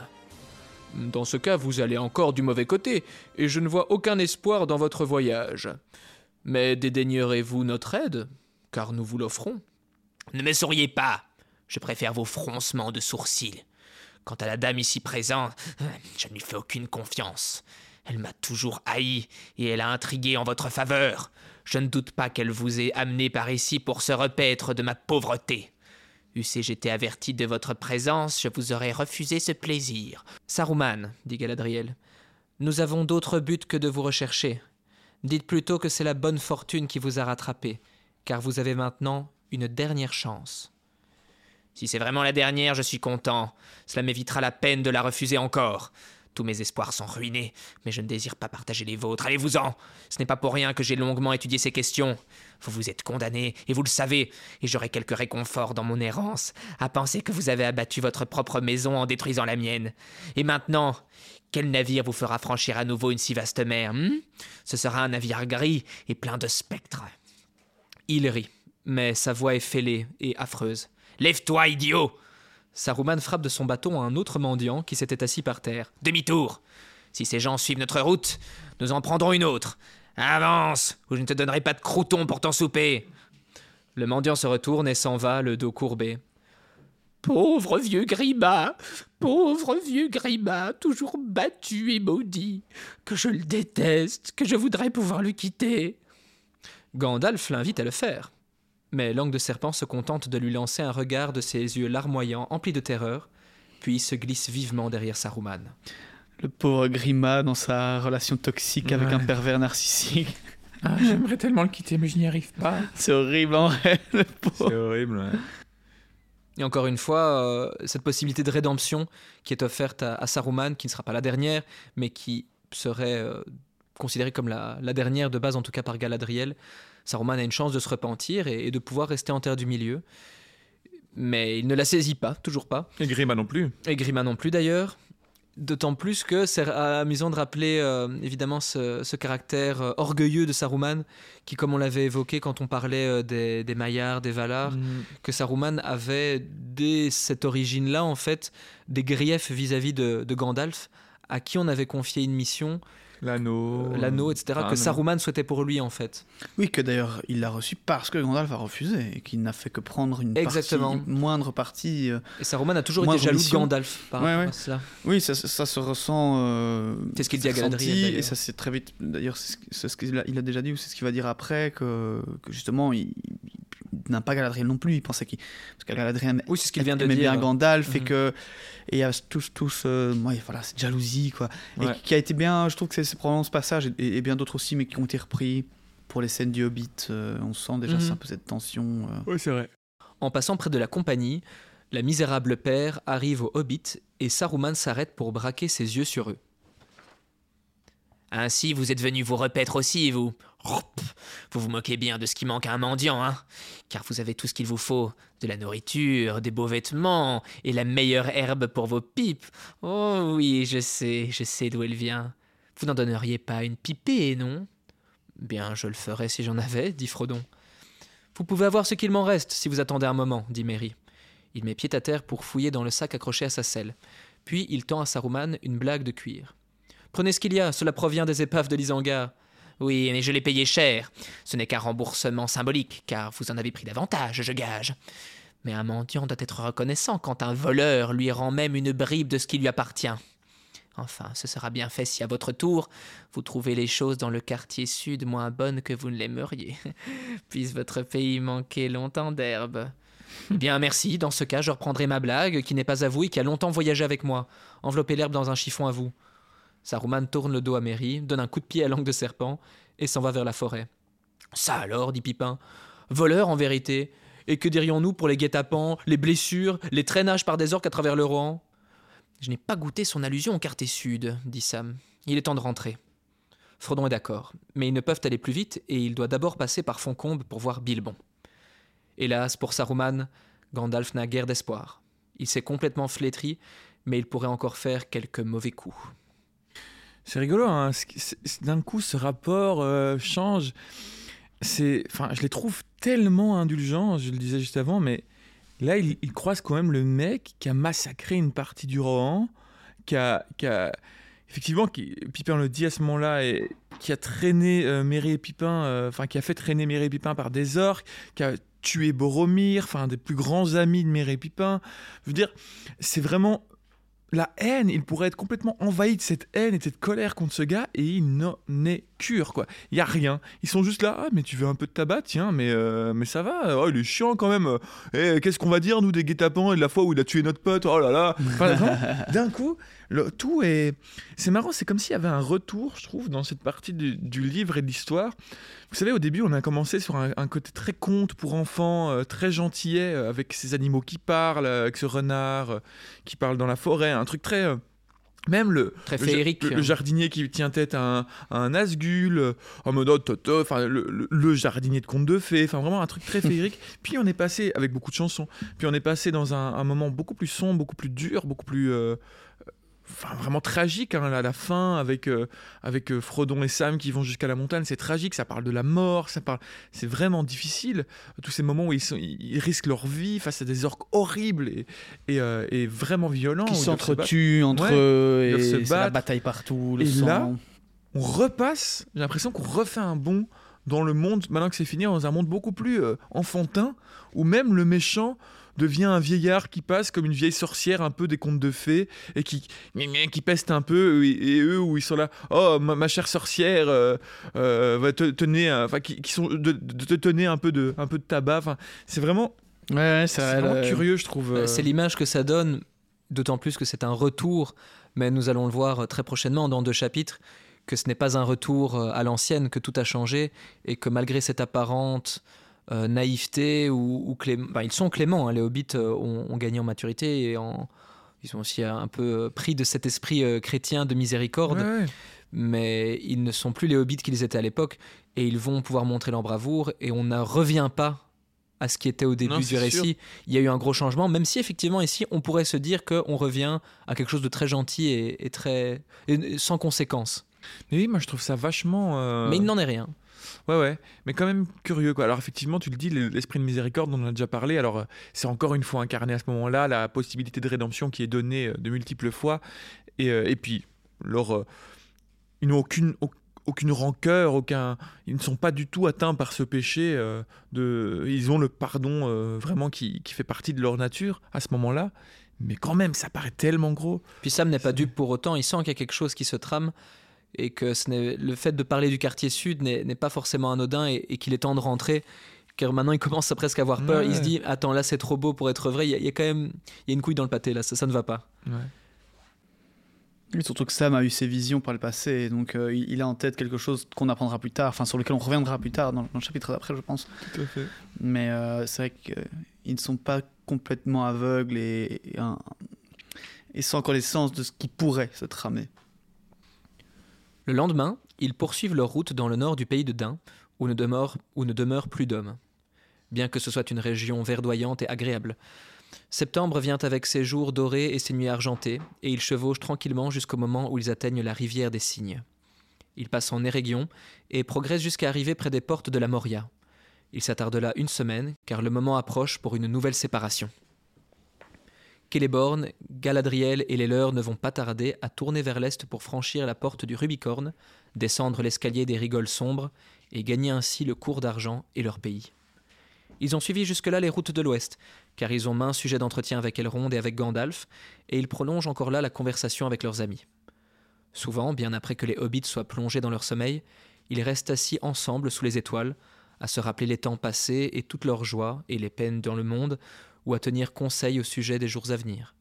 Dans ce cas, vous allez encore du mauvais côté, et je ne vois aucun espoir dans votre voyage. Mais dédaignerez-vous notre aide Car nous vous l'offrons? Ne me souriez pas. Je préfère vos froncements de sourcils. Quant à la dame ici présente, je ne lui fais aucune confiance. Elle m'a toujours haï et elle a intrigué en votre faveur. Je ne doute pas qu'elle vous ait amené par ici pour se repaître de ma pauvreté. Eussé-je averti de votre présence, je vous aurais refusé ce plaisir. Saruman, dit Galadriel, nous avons d'autres buts que de vous rechercher. Dites plutôt que c'est la bonne fortune qui vous a rattrapé, car vous avez maintenant une dernière chance. Si c'est vraiment la dernière, je suis content. Cela m'évitera la peine de la refuser encore. Tous mes espoirs sont ruinés, mais je ne désire pas partager les vôtres. Allez-vous-en Ce n'est pas pour rien que j'ai longuement étudié ces questions. Vous vous êtes condamné, et vous le savez, et j'aurai quelque réconfort dans mon errance, à penser que vous avez abattu votre propre maison en détruisant la mienne. Et maintenant, quel navire vous fera franchir à nouveau une si vaste mer hmm? Ce sera un navire gris et plein de spectres. Il rit, mais sa voix est fêlée et affreuse. Lève-toi, idiot Saruman frappe de son bâton un autre mendiant qui s'était assis par terre. Demi-tour Si ces gens suivent notre route, nous en prendrons une autre. Avance, ou je ne te donnerai pas de croutons pour ton souper. Le mendiant se retourne et s'en va, le dos courbé. Pauvre vieux Grima, pauvre vieux Grima, toujours battu et maudit, que je le déteste, que je voudrais pouvoir le quitter. Gandalf l'invite à le faire. Mais Langue de Serpent se contente de lui lancer un regard de ses yeux larmoyants, emplis de terreur, puis se glisse vivement derrière Saruman. Le pauvre Grima dans sa relation toxique avec un pervers narcissique. Ah, J'aimerais tellement le quitter, mais je n'y arrive pas. C'est horrible en vrai. le pauvre. C'est horrible, ouais. Et encore une fois, euh, cette possibilité de rédemption qui est offerte à, à Saruman, qui ne sera pas la dernière, mais qui serait euh, considérée comme la, la dernière de base, en tout cas par Galadriel, Saruman a une chance de se repentir et, et de pouvoir rester en terre du milieu. Mais il ne la saisit pas, toujours pas. Et Grima non plus. Et Grima non plus d'ailleurs. D'autant plus que c'est amusant de rappeler euh, évidemment ce, ce caractère euh, orgueilleux de Saruman, qui, comme on l'avait évoqué quand on parlait euh, des, des Maillards, des Valar, Mm. que Saruman avait dès cette origine-là, en fait, des griefs vis-à-vis de, de Gandalf, à qui on avait confié une mission, L'anneau. l'anneau, etc., Enfin, que. Saruman souhaitait pour lui, en fait. Oui, que d'ailleurs il l'a reçu parce que Gandalf a refusé et qu'il n'a fait que prendre une Exactement. partie, moindre partie. euh, Et Saruman a toujours été jaloux de. Gandalf par Ouais, rapport ouais. à cela. Oui, ça, ça se ressent. euh, C'est ce qu'il dit à Galadriel. Et ça, c'est très vite. D'ailleurs, c'est ce, c'est ce qu'il a, il a déjà dit ou c'est ce qu'il va dire après que, que justement, il, il n'a pas Galadriel non plus. Il pensait qu'il. Parce que Galadriel Oui, c'est ce qu'il vient de aimait dire. bien Gandalf et Mhm. que. Et il y a tous, tous. euh, ouais, voilà, cette jalousie, quoi. Ouais. Et qui a été bien. Je trouve que c'est c'est probablement ce passage et, et bien d'autres aussi, mais qui ont été repris pour les scènes du Hobbit. euh, on sent déjà Mhm. un peu cette tension. euh. Oui, c'est vrai. En passant près de la compagnie, la misérable père arrive au Hobbit et Saruman s'arrête pour braquer ses yeux sur eux. Ainsi, vous êtes venu vous repaître aussi, vous. Vous vous moquez bien de ce qui manque à un mendiant, hein Car vous avez tout ce qu'il vous faut. De la nourriture, des beaux vêtements, et la meilleure herbe pour vos pipes. Oh oui, je sais, je sais d'où elle vient. Vous n'en donneriez pas une pipée, non? Bien, je le ferais si j'en avais, dit Frodon. Vous pouvez avoir ce qu'il m'en reste si vous attendez un moment, dit Merry. Il met pied à terre pour fouiller dans le sac accroché à sa selle. Puis il tend à Saruman une blague de cuir. Prenez ce qu'il y a, cela provient des épaves de l'Isengard. Oui, mais je l'ai payé cher. Ce n'est qu'un remboursement symbolique, car vous en avez pris davantage, je gage. Mais un mendiant doit être reconnaissant quand un voleur lui rend même une bribe de ce qui lui appartient. Enfin, ce sera bien fait si à votre tour, vous trouvez les choses dans le quartier sud moins bonnes que vous ne l'aimeriez. Puisse votre pays manquer longtemps d'herbe. Eh bien, merci. Dans ce cas, je reprendrai ma blague, qui n'est pas à vous et qui a longtemps voyagé avec moi. Enveloppez l'herbe dans un chiffon à vous. Saruman tourne le dos à Merry, donne un coup de pied à langue de serpent et s'en va vers la forêt. Ça alors, dit Pipin. Voleur en vérité. Et que dirions-nous pour les guet-apens, les blessures, les traînages par des orques à travers le Rohan? Je n'ai pas goûté son allusion au quartier sud, dit Sam. Il est temps de rentrer. Frodon est d'accord, mais ils ne peuvent aller plus vite et il doit d'abord passer par Foncombe pour voir Bilbon. Hélas, pour Saruman, Gandalf n'a guère d'espoir. Il s'est complètement flétri, mais il pourrait encore faire quelques mauvais coups. C'est rigolo, hein. d'un coup ce rapport euh, change. enfin, je les trouve tellement indulgents, je le disais juste avant, mais là, ils il croisent quand même le mec qui a massacré une partie du Rohan, qui a, effectivement, qui, Pipin le dit à ce moment-là, qui a traîné euh, Pipin, euh, enfin, qui a fait traîner Méré et Pipin par des orques, qui a tué Boromir, enfin, des plus grands amis de Méré et Pipin. Je veux dire, c'est vraiment la haine, il pourrait être complètement envahi de cette haine et de cette colère contre ce gars et il n'en est cure quoi. Il y a rien. Ils sont juste là, ah mais tu veux un peu de tabac, tiens, mais euh, mais ça va. Oh, il est chiant quand même. Eh, qu'est-ce qu'on va dire nous des guet-apens et de la fois où il a tué notre pote? Oh là là. D'un coup, le, tout est. C'est marrant, c'est comme s'il y avait un retour, je trouve, dans cette partie du, du livre et de l'histoire. Vous savez, au début, on a commencé sur un, un côté très conte pour enfants, euh, très gentillet, euh, avec ces animaux qui parlent, euh, avec ce renard qui parle dans la forêt, un truc très. même le, Très le, féerique. le- le jardinier qui tient tête à un, à un Asgul, en mode oh, enfin le, le- jardinier de contes de fées, enfin vraiment un truc très féerique. Puis on est passé avec beaucoup de chansons. Puis on est passé dans un, un moment beaucoup plus sombre, beaucoup plus dur, beaucoup plus euh, enfin vraiment tragique hein, à la fin avec euh, avec euh, Frodon et Sam qui vont jusqu'à la montagne c'est tragique ça parle de la mort ça parle c'est vraiment difficile tous ces moments où ils, sont, ils, risquent leur vie face à des orques horribles et, et, euh, et vraiment violents qui s'entretuent entre Ouais, eux ils doivent se et c'est la bataille partout. Le Et sang. là, on repasse j'ai l'impression qu'on refait un bond dans le monde maintenant que c'est fini dans un monde beaucoup plus euh, enfantin où même le méchant devient un vieillard qui passe comme une vieille sorcière un peu des contes de fées et qui qui peste un peu et, et eux où ils sont là oh ma, ma chère sorcière euh, euh, va te tenir un- enfin qui, qui sont de, de te tenir un peu de un peu de tabac enfin c'est vraiment Ouais, ouais, c'est vraiment le- curieux je trouve Euh, euh. C'est l'image que ça donne, d'autant plus que c'est un retour, mais nous allons le voir euh, très prochainement dans deux chapitres, que ce n'est pas un retour euh, à l'ancienne, que tout a changé, et que malgré cette apparente euh, naïveté, ou, ou clé- enfin, ils sont cléments, hein, les hobbits euh, ont, ont gagné en maturité, et en... ils sont aussi un peu euh, pris de cet esprit euh, chrétien de miséricorde, Ouais, ouais. mais ils ne sont plus les hobbits qu'ils étaient à l'époque, et ils vont pouvoir montrer leur bravoure, et on ne revient pas à ce qui était au début Non, du récit. Il y a eu un gros changement, même si effectivement ici, on pourrait se dire qu'on revient à quelque chose de très gentil et, et très et sans conséquences. mais oui moi je trouve ça vachement euh, Mais il n'en est rien. Ouais, ouais, mais quand même curieux. Quoi. Alors, effectivement, tu le dis, l'esprit de miséricorde, on en a déjà parlé. Alors, euh, c'est encore une fois incarné à ce moment-là, la possibilité de rédemption qui est donnée euh, de multiples fois. Et, euh, et puis, leur, ils n'ont aucune, au- aucune rancœur, aucun, ils ne sont pas du tout atteints par ce péché. euh, de, ils ont le pardon euh, vraiment qui, qui fait partie de leur nature à ce moment-là. Mais quand même, ça paraît tellement gros. Puis Sam n'est pas dupe pour autant, il sent qu'il y a quelque chose qui se trame et que ce le fait de parler du quartier sud n'est pas forcément anodin et, et qu'il est temps de rentrer. Car maintenant, il commence à presque avoir peur. Il Ouais. se dit Attends, là, c'est trop beau pour être vrai. Il y, a, il y a quand même il y a une couille dans le pâté, là, ça, ça ne va pas. Surtout que Sam a eu ses visions par le passé, et donc euh, il il a en tête quelque chose qu'on apprendra plus tard, enfin sur lequel on reviendra plus tard dans, dans le chapitre d'après, je pense. Tout à fait. Mais euh, c'est vrai qu'ils ne sont pas complètement aveugles et, et, un- et sans connaissance de ce qui pourrait se tramer. Le lendemain, ils poursuivent leur route dans le nord du pays de Dain, où ne demeure, où ne demeure plus d'hommes. Bien que ce soit une région verdoyante et agréable. Septembre vient avec ses jours dorés et ses nuits argentées, et ils chevauchent tranquillement jusqu'au moment où ils atteignent la rivière des Cygnes. Ils passent en Érégion et progressent jusqu'à arriver près des portes de la Moria. Ils s'attardent là une semaine, car le moment approche pour une nouvelle séparation. Celeborn, Galadriel et les leurs ne vont pas tarder à tourner vers l'est pour franchir la porte du Rubicorne, descendre l'escalier des rigoles sombres et gagner ainsi le cours d'argent et leur pays. Ils ont suivi jusque-là les routes de l'ouest, car ils ont main sujet d'entretien avec Elrond et avec Gandalf, et ils prolongent encore là la conversation avec leurs amis. Souvent, bien après que les hobbits soient plongés dans leur sommeil, ils restent assis ensemble sous les étoiles, à se rappeler les temps passés et toutes leurs joies et les peines dans le monde, ou à tenir conseil au sujet des jours à venir.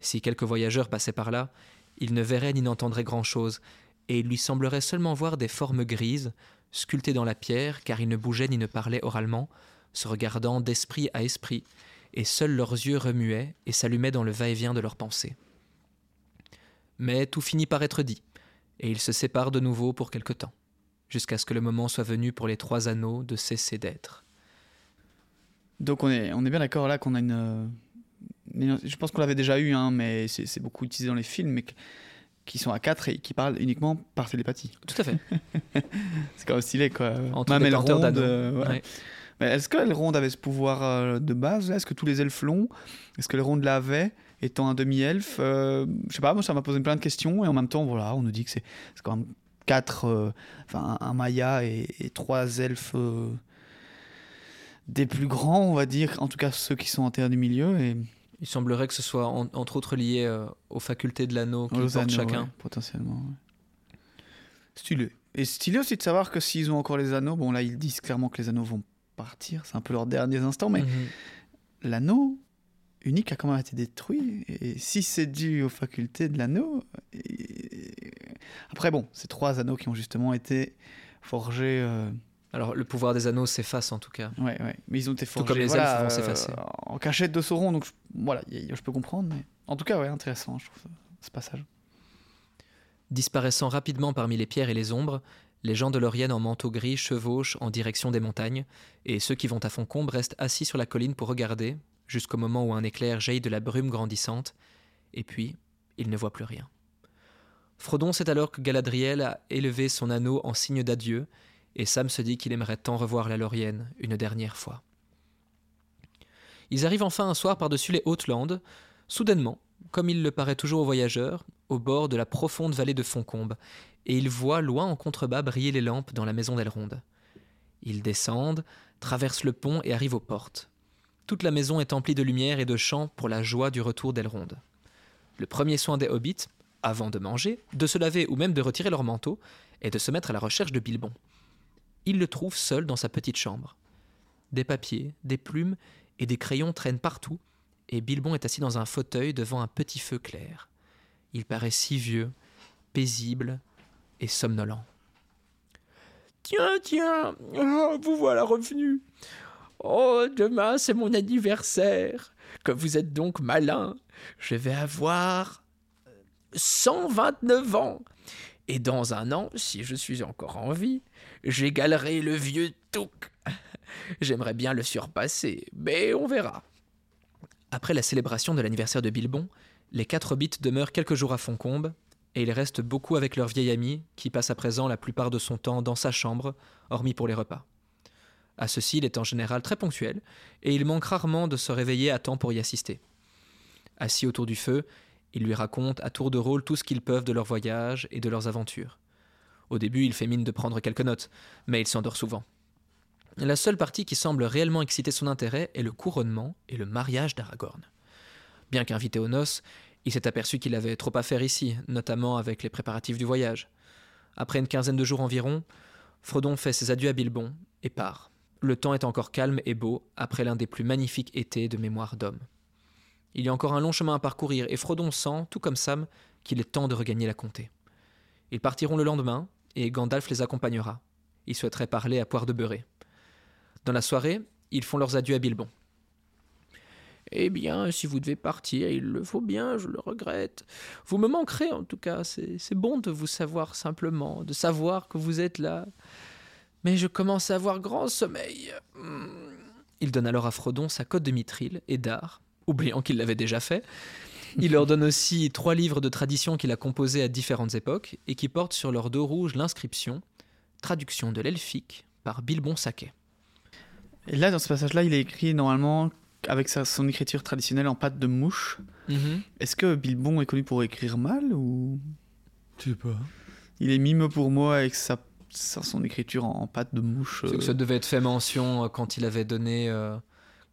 Si quelques voyageurs passaient par là, ils ne verraient ni n'entendraient grand-chose, et il lui semblerait seulement voir des formes grises, sculptées dans la pierre, car ils ne bougeaient ni ne parlaient oralement, se regardant d'esprit à esprit, et seuls leurs yeux remuaient et s'allumaient dans le va-et-vient de leurs pensées. Mais tout finit par être dit, et ils se séparent de nouveau pour quelque temps, jusqu'à ce que le moment soit venu pour les trois anneaux de cesser d'être. Donc on est, on est bien d'accord là qu'on a une, euh, une- Je pense qu'on l'avait déjà eu, hein, mais c'est beaucoup utilisé dans les films, mais qui sont à quatre et qui parlent uniquement par télépathie. Tout à fait. C'est quand même stylé, quoi. Entre Même Elrond, d'anneaux. euh. Ouais. Mais est-ce que Elrond avait ce pouvoir euh, de base? Est-ce que tous les elfes l'ont? Est-ce que Elrond l'avait étant un demi-elfe? Euh, Je sais pas, moi ça m'a posé plein de questions et en même temps, voilà, on nous dit que c'est quand même quatre, euh, enfin un, un Maya et, et trois elfes des plus grands, on va dire, en tout cas ceux qui sont en terre du milieu et Il semblerait que ce soit en- entre autres lié euh, aux facultés de l'anneau qu'ils aux portent anneaux, chacun. ouais, potentiellement. ouais. Stylé. Et stylé aussi de savoir que s'ils ont encore les anneaux, bon là ils disent clairement que les anneaux vont partir, c'est un peu leurs derniers instants, mais Mhm. l'anneau unique a quand même été détruit. Et si c'est dû aux facultés de l'anneau. et- Après, bon, c'est trois anneaux qui ont justement été forgés. euh, Alors le pouvoir des anneaux s'efface en tout cas. Ouais, ouais. Mais ils ont été forgés. comme les voilà, elfes vont euh, s'effacer. En cachette de Sauron, donc je- voilà, y je peux comprendre. Mais... En tout cas, ouais, intéressant, je trouve ça, ce passage. Disparaissant rapidement parmi les pierres et les ombres, les gens de l'Orienne en manteau gris chevauchent en direction des montagnes, et ceux qui vont à Foncombe restent assis sur la colline pour regarder, jusqu'au moment où un éclair jaillit de la brume grandissante, et puis ils ne voient plus rien. Frodon sait alors que Galadriel a élevé son anneau en signe d'adieu, et Sam se dit qu'il aimerait tant revoir la Laurienne une dernière fois. Ils arrivent enfin un soir par-dessus les hautes landes, soudainement, comme il le paraît toujours aux voyageurs, au bord de la profonde vallée de Foncombe, et ils voient loin en contrebas briller les lampes dans la maison d'Elronde. Ils descendent, traversent le pont et arrivent aux portes. Toute la maison est emplie de lumière et de chants pour la joie du retour d'Elronde. Le premier soin des hobbits, avant de manger, de se laver ou même de retirer leur manteau, est de se mettre à la recherche de Bilbon. Ils le trouvent seul dans sa petite chambre. Des papiers, des plumes et des crayons traînent partout, et Bilbon est assis dans un fauteuil devant un petit feu clair. Il paraît si vieux, paisible et somnolent. Tiens, tiens, oh, vous voilà revenu. Oh, demain c'est mon anniversaire. Que vous êtes donc malin. Je vais avoir 129 ans. Et dans un an, si je suis encore en vie, j'égalerai le vieux Touk. J'aimerais bien le surpasser, mais on verra. Après la célébration de l'anniversaire de Bilbon, les quatre hobbits demeurent quelques jours à Foncombe, et ils restent beaucoup avec leur vieil ami, qui passe à présent la plupart de son temps dans sa chambre, hormis pour les repas. À ceci, il est en général très ponctuel, et il manque rarement de se réveiller à temps pour y assister. Assis autour du feu, ils lui racontent à tour de rôle tout ce qu'ils peuvent de leur voyage et de leurs aventures. Au début, il fait mine de prendre quelques notes, mais il s'endort souvent. La seule partie qui semble réellement exciter son intérêt est le couronnement et le mariage d'Aragorn. Bien qu'invité aux noces, il s'est aperçu qu'il avait trop à faire ici, notamment avec les préparatifs du voyage. Après une quinzaine de jours environ, Frodon fait ses adieux à Bilbon et part. Le temps est encore calme et beau après l'un des plus magnifiques étés de mémoire d'homme. Il y a encore un long chemin à parcourir et Frodon sent, tout comme Sam, qu'il est temps de regagner la comté. Ils partiront le lendemain et Gandalf les accompagnera. Ils souhaiteraient parler à Poire de Beurré. Dans la soirée, ils font leurs adieux à Bilbon. Eh bien, si vous devez partir, il le faut bien, je le regrette. Vous me manquerez en tout cas, c'est bon de vous savoir simplement, de savoir que vous êtes là. Mais je commence à avoir grand sommeil. Hmm. Il donne alors à Frodon sa cote de mithril et d'art, oubliant qu'il l'avait déjà fait. Il leur donne aussi trois livres de tradition qu'il a composés à différentes époques et qui portent sur leur dos rouge l'inscription Traduction de l'elfique par Bilbon Saquet. Et là, dans ce passage-là, il est écrit normalement avec sa- son écriture traditionnelle en pâte de mouche. Est-ce que Bilbon est connu pour écrire mal ou? Je sais pas. il est mimeux pour moi avec sa, sa- son écriture en, en pâte de mouche C'est euh, que ça devait être fait mention euh, quand il avait donné, euh,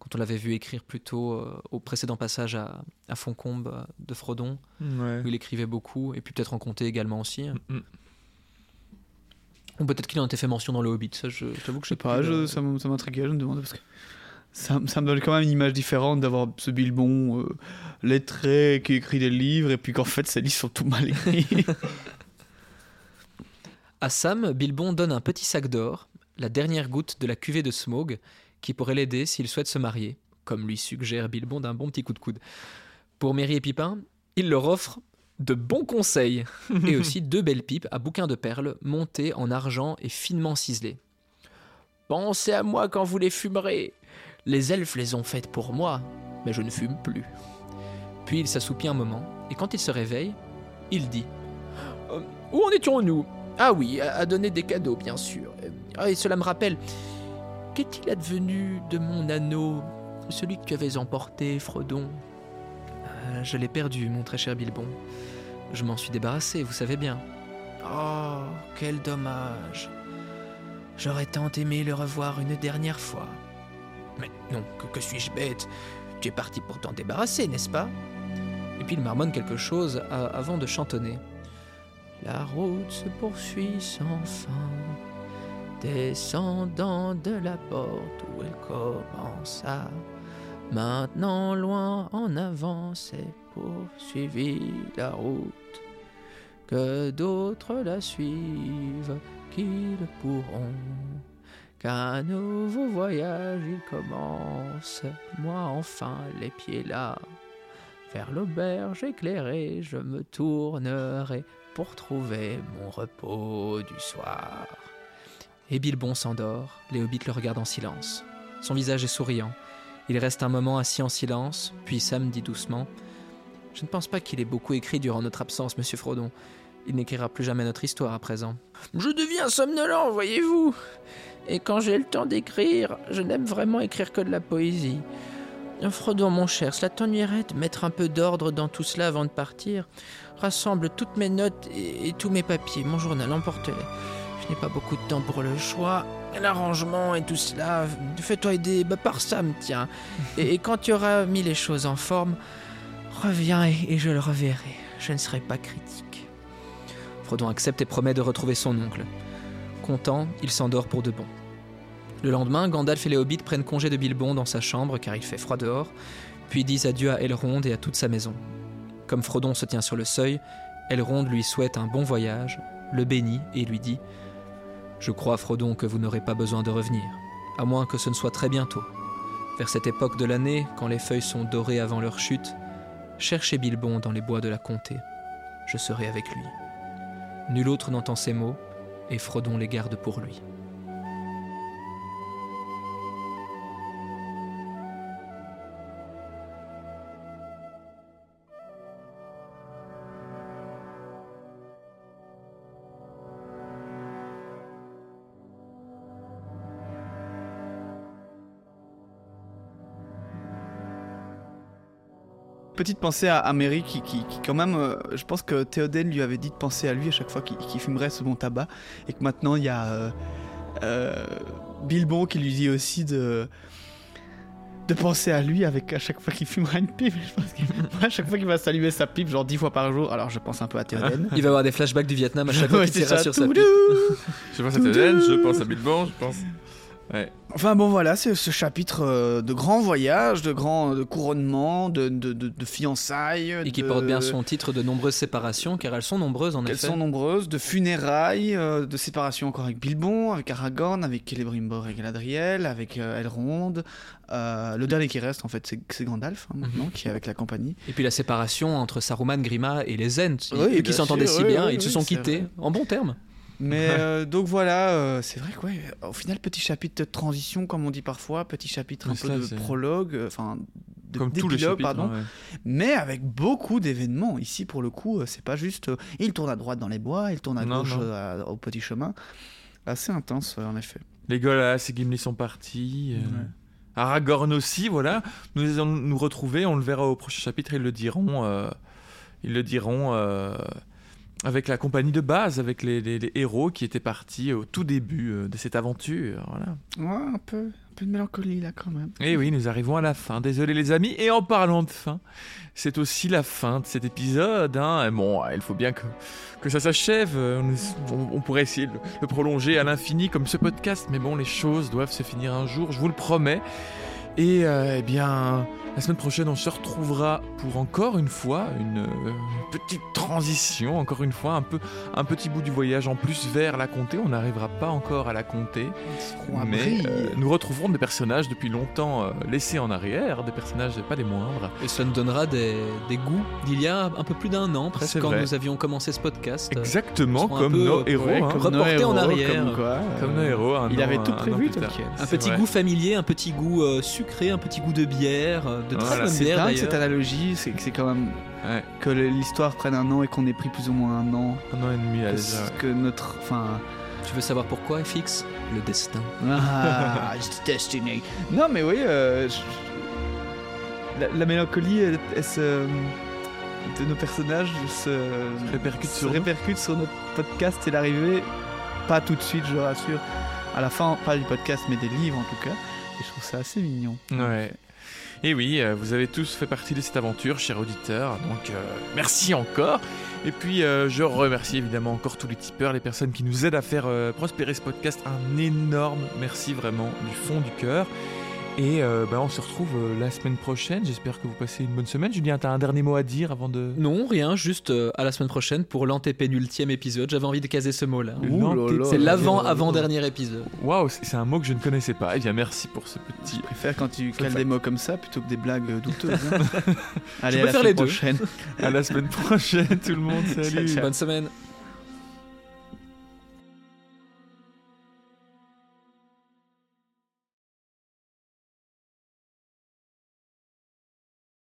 quand on l'avait vu écrire plutôt euh, au précédent passage à, à Foncombe euh, de Frodon, Ouais. où il écrivait beaucoup, et puis peut-être en comté également aussi. Mm, mm. Ou peut-être qu'il en était fait mention dans le Hobbit, ça je t'avoue que Je sais pas, je- ça m'intriguait, je me demandais parce que ça me donne quand même une image différente d'avoir ce Bilbon euh, lettré qui écrit des livres et puis qu'en fait ses livres sont tout mal écrits. À Sam, Bilbon donne un petit sac d'or, la dernière goutte de la cuvée de Smog, qui pourrait l'aider s'il souhaite se marier, comme lui suggère Bilbon d'un bon petit coup de coude. Pour Merry et Pipin, il leur offre de bons conseils et aussi deux belles pipes à bouquin de perles montées en argent et finement ciselées. Pensez à moi quand vous les fumerez. Les elfes les ont faites pour moi, mais je ne fume plus. Puis il s'assoupit un moment et quand il se réveille, il dit Euh, où en étions-nous? Ah oui, à, à donner des cadeaux, bien sûr. Euh, Ah, et cela me rappelle. Qu'est-il advenu de mon anneau Celui que tu avais emporté, Frodon Euh, je l'ai perdu, mon très cher Bilbon. Je m'en suis débarrassé, vous savez bien. Oh, quel dommage. J'aurais tant aimé le revoir une dernière fois. Mais non, que, que suis-je bête? Tu es parti pour t'en débarrasser, n'est-ce pas? Et puis il marmonne quelque chose avant de chantonner. La route se poursuit sans fin, descendant de la porte où elle commença. Maintenant loin en avant s'est poursuivie la route, que d'autres la suivent, qui le pourront. Qu'un nouveau voyage il commence, moi enfin les pieds là. Vers l'auberge éclairée, je me tournerai pour trouver mon repos du soir. Et Bilbon s'endort, les hobbits le regardent en silence. Son visage est souriant. Il reste un moment assis en silence, puis Sam dit doucement Je ne pense pas qu'il ait beaucoup écrit durant notre absence, monsieur Frodon. Il n'écrira plus jamais notre histoire à présent. Je deviens somnolent, voyez-vous. Et quand j'ai le temps d'écrire, je n'aime vraiment écrire que de la poésie. Frodon, mon cher, cela t'ennuierait de mettre un peu d'ordre dans tout cela avant de partir Rassemble toutes mes notes et, et tous mes papiers, mon journal, emporte-les. Pas beaucoup de temps pour le choix, l'arrangement et tout cela. Fais-toi aider bah, par Sam, tiens. Et, quand tu auras mis les choses en forme, reviens et, je le reverrai. Je ne serai pas critique. Frodon accepte et promet de retrouver son oncle. Content, il s'endort pour de bon. Le lendemain, Gandalf et les prennent congé de Bilbon dans sa chambre car il fait froid dehors, puis disent adieu à Elrond et à toute sa maison. Comme Frodon se tient sur le seuil, Elrond lui souhaite un bon voyage, le bénit et lui dit Je crois, Frodon, que vous n'aurez pas besoin de revenir, à moins que ce ne soit très bientôt. Vers cette époque de l'année, quand les feuilles sont dorées avant leur chute, cherchez Bilbon dans les bois de la comté. Je serai avec lui. Nul autre n'entend ces mots, et Frodon les garde pour lui. Petite pensée à, à Mary qui, qui, qui, quand même, euh, je pense que Théoden lui avait dit de penser à lui à chaque fois qu'il fumerait ce bon tabac et que maintenant il y a euh, euh, Bilbon qui lui dit aussi de de penser à lui avec à chaque fois qu'il fumera une pipe. Je pense qu'à chaque fois qu'il va saluer sa pipe, genre dix fois par jour. Alors je pense un peu à Théoden. Il va avoir des flashbacks du Vietnam à chaque fois qu'il tirera sur sa pipe. Je pense à Théoden, je pense à Bilbon, je pense. Ouais. Enfin bon voilà, c'est ce chapitre euh, de grand voyage, de grand de couronnement, de, de, de, de fiançailles. Et qui de- porte bien son titre de nombreuses séparations, car elles sont nombreuses en Elles effet. sont nombreuses, de funérailles, euh, de séparation encore avec Bilbon, avec Aragorn, avec Celebrimbor et Galadriel, avec euh, Elrond. Euh, le dernier qui reste en fait c'est c'est Gandalf hein, maintenant, qui est avec la compagnie. Et puis la séparation entre Saruman, Grima et les Ents, Oui, qui s'entendaient si oui, bien, oui, ils se sont quittés vrai. en bons termes. Mais euh, donc voilà, euh, c'est vrai que ouais, au final petit chapitre de transition comme on dit parfois, petit chapitre un peu ça, de prologue, euh, enfin de Comme tous les chapitres. pardon. hein, ouais. mais avec beaucoup d'événements. Ici, pour le coup, c'est pas juste euh, il tourne à droite dans les bois, il tourne à Non, gauche non. à- au petit chemin. Assez intense, en effet. Les Golas et Gimli sont partis. Ouais. Aragorn aussi, voilà. Nous allons nous retrouver, on le verra au prochain chapitre, ils le diront. ils le diront avec la compagnie de base, avec les, les- les héros qui étaient partis au tout début euh, de cette aventure. Voilà. Ouais, un peu, un peu de mélancolie là quand même. Et oui, nous arrivons à la fin. Désolé les amis. Et en parlant de fin, c'est aussi la fin de cet épisode. hein. Bon, il faut bien que, que ça s'achève. Euh, On, on- on pourrait essayer de le prolonger à l'infini comme ce podcast. Mais bon, les choses doivent se finir un jour, je vous le promets. Et euh, eh bien, la semaine prochaine, on se retrouvera pour encore une fois une euh, petite transition, encore une fois, un, peu, un petit bout du voyage en plus vers la comté. On n'arrivera pas encore à la comté. Mais euh, nous retrouverons des personnages depuis longtemps euh, laissés en arrière, des personnages pas des moindres. Et cela nous donnera des, des goûts d'il y a un peu plus d'un an, presque, quand vrai. nous avions commencé ce podcast. Exactement un comme nos héros. ouais, hein. comme- Comme nos Reporté en arrière. Comme, quoi, Comme nos héros. un Il an- avait tout un an prévu. Un C'est petit goût familier, un petit goût sûr sucré, un petit goût de bière, euh, de très Voilà, bonne C'est bière dingue cette analogie, c'est c'est quand même Ouais. que l'histoire prenne un an et qu'on ait pris plus ou moins un an. Un an et demi, Que, déjà. que notre. Enfin. Tu veux savoir pourquoi, FX Le destin. Ah, it's destiny. Non, mais oui, euh, je- la, la mélancolie, elle, elle se- de nos personnages se, Répercute se sur nous. répercute sur notre podcast et l'arrivée, pas tout de suite, je le rassure. À la fin, pas du podcast, mais des livres en tout cas. Je trouve ça assez mignon. Ouais. Et oui, euh, vous avez tous fait partie de cette aventure, chers auditeurs. Donc, euh, merci encore. Et puis, euh, je remercie évidemment encore tous les tipeurs, les personnes qui nous aident à faire prospérer ce podcast. Un énorme merci vraiment du fond du cœur. Et euh, bah, on se retrouve euh, la semaine prochaine. J'espère que vous passez une bonne semaine. Julien, t'as un dernier mot à dire avant de. Non, rien, juste euh, à la semaine prochaine pour l'antépénultième épisode. J'avais envie de caser ce mot-là. C'est là l'avant, là. avant-dernier épisode. Waouh, c'est un mot que je ne connaissais pas. Eh bien, merci pour ce petit. Je préfère quand tu cales des mots comme ça plutôt que des blagues euh, douteuses. hein. Allez, peux à la faire semaine les deux. prochaine. À la semaine prochaine, tout le monde. Salut. Ciao. Bonne semaine.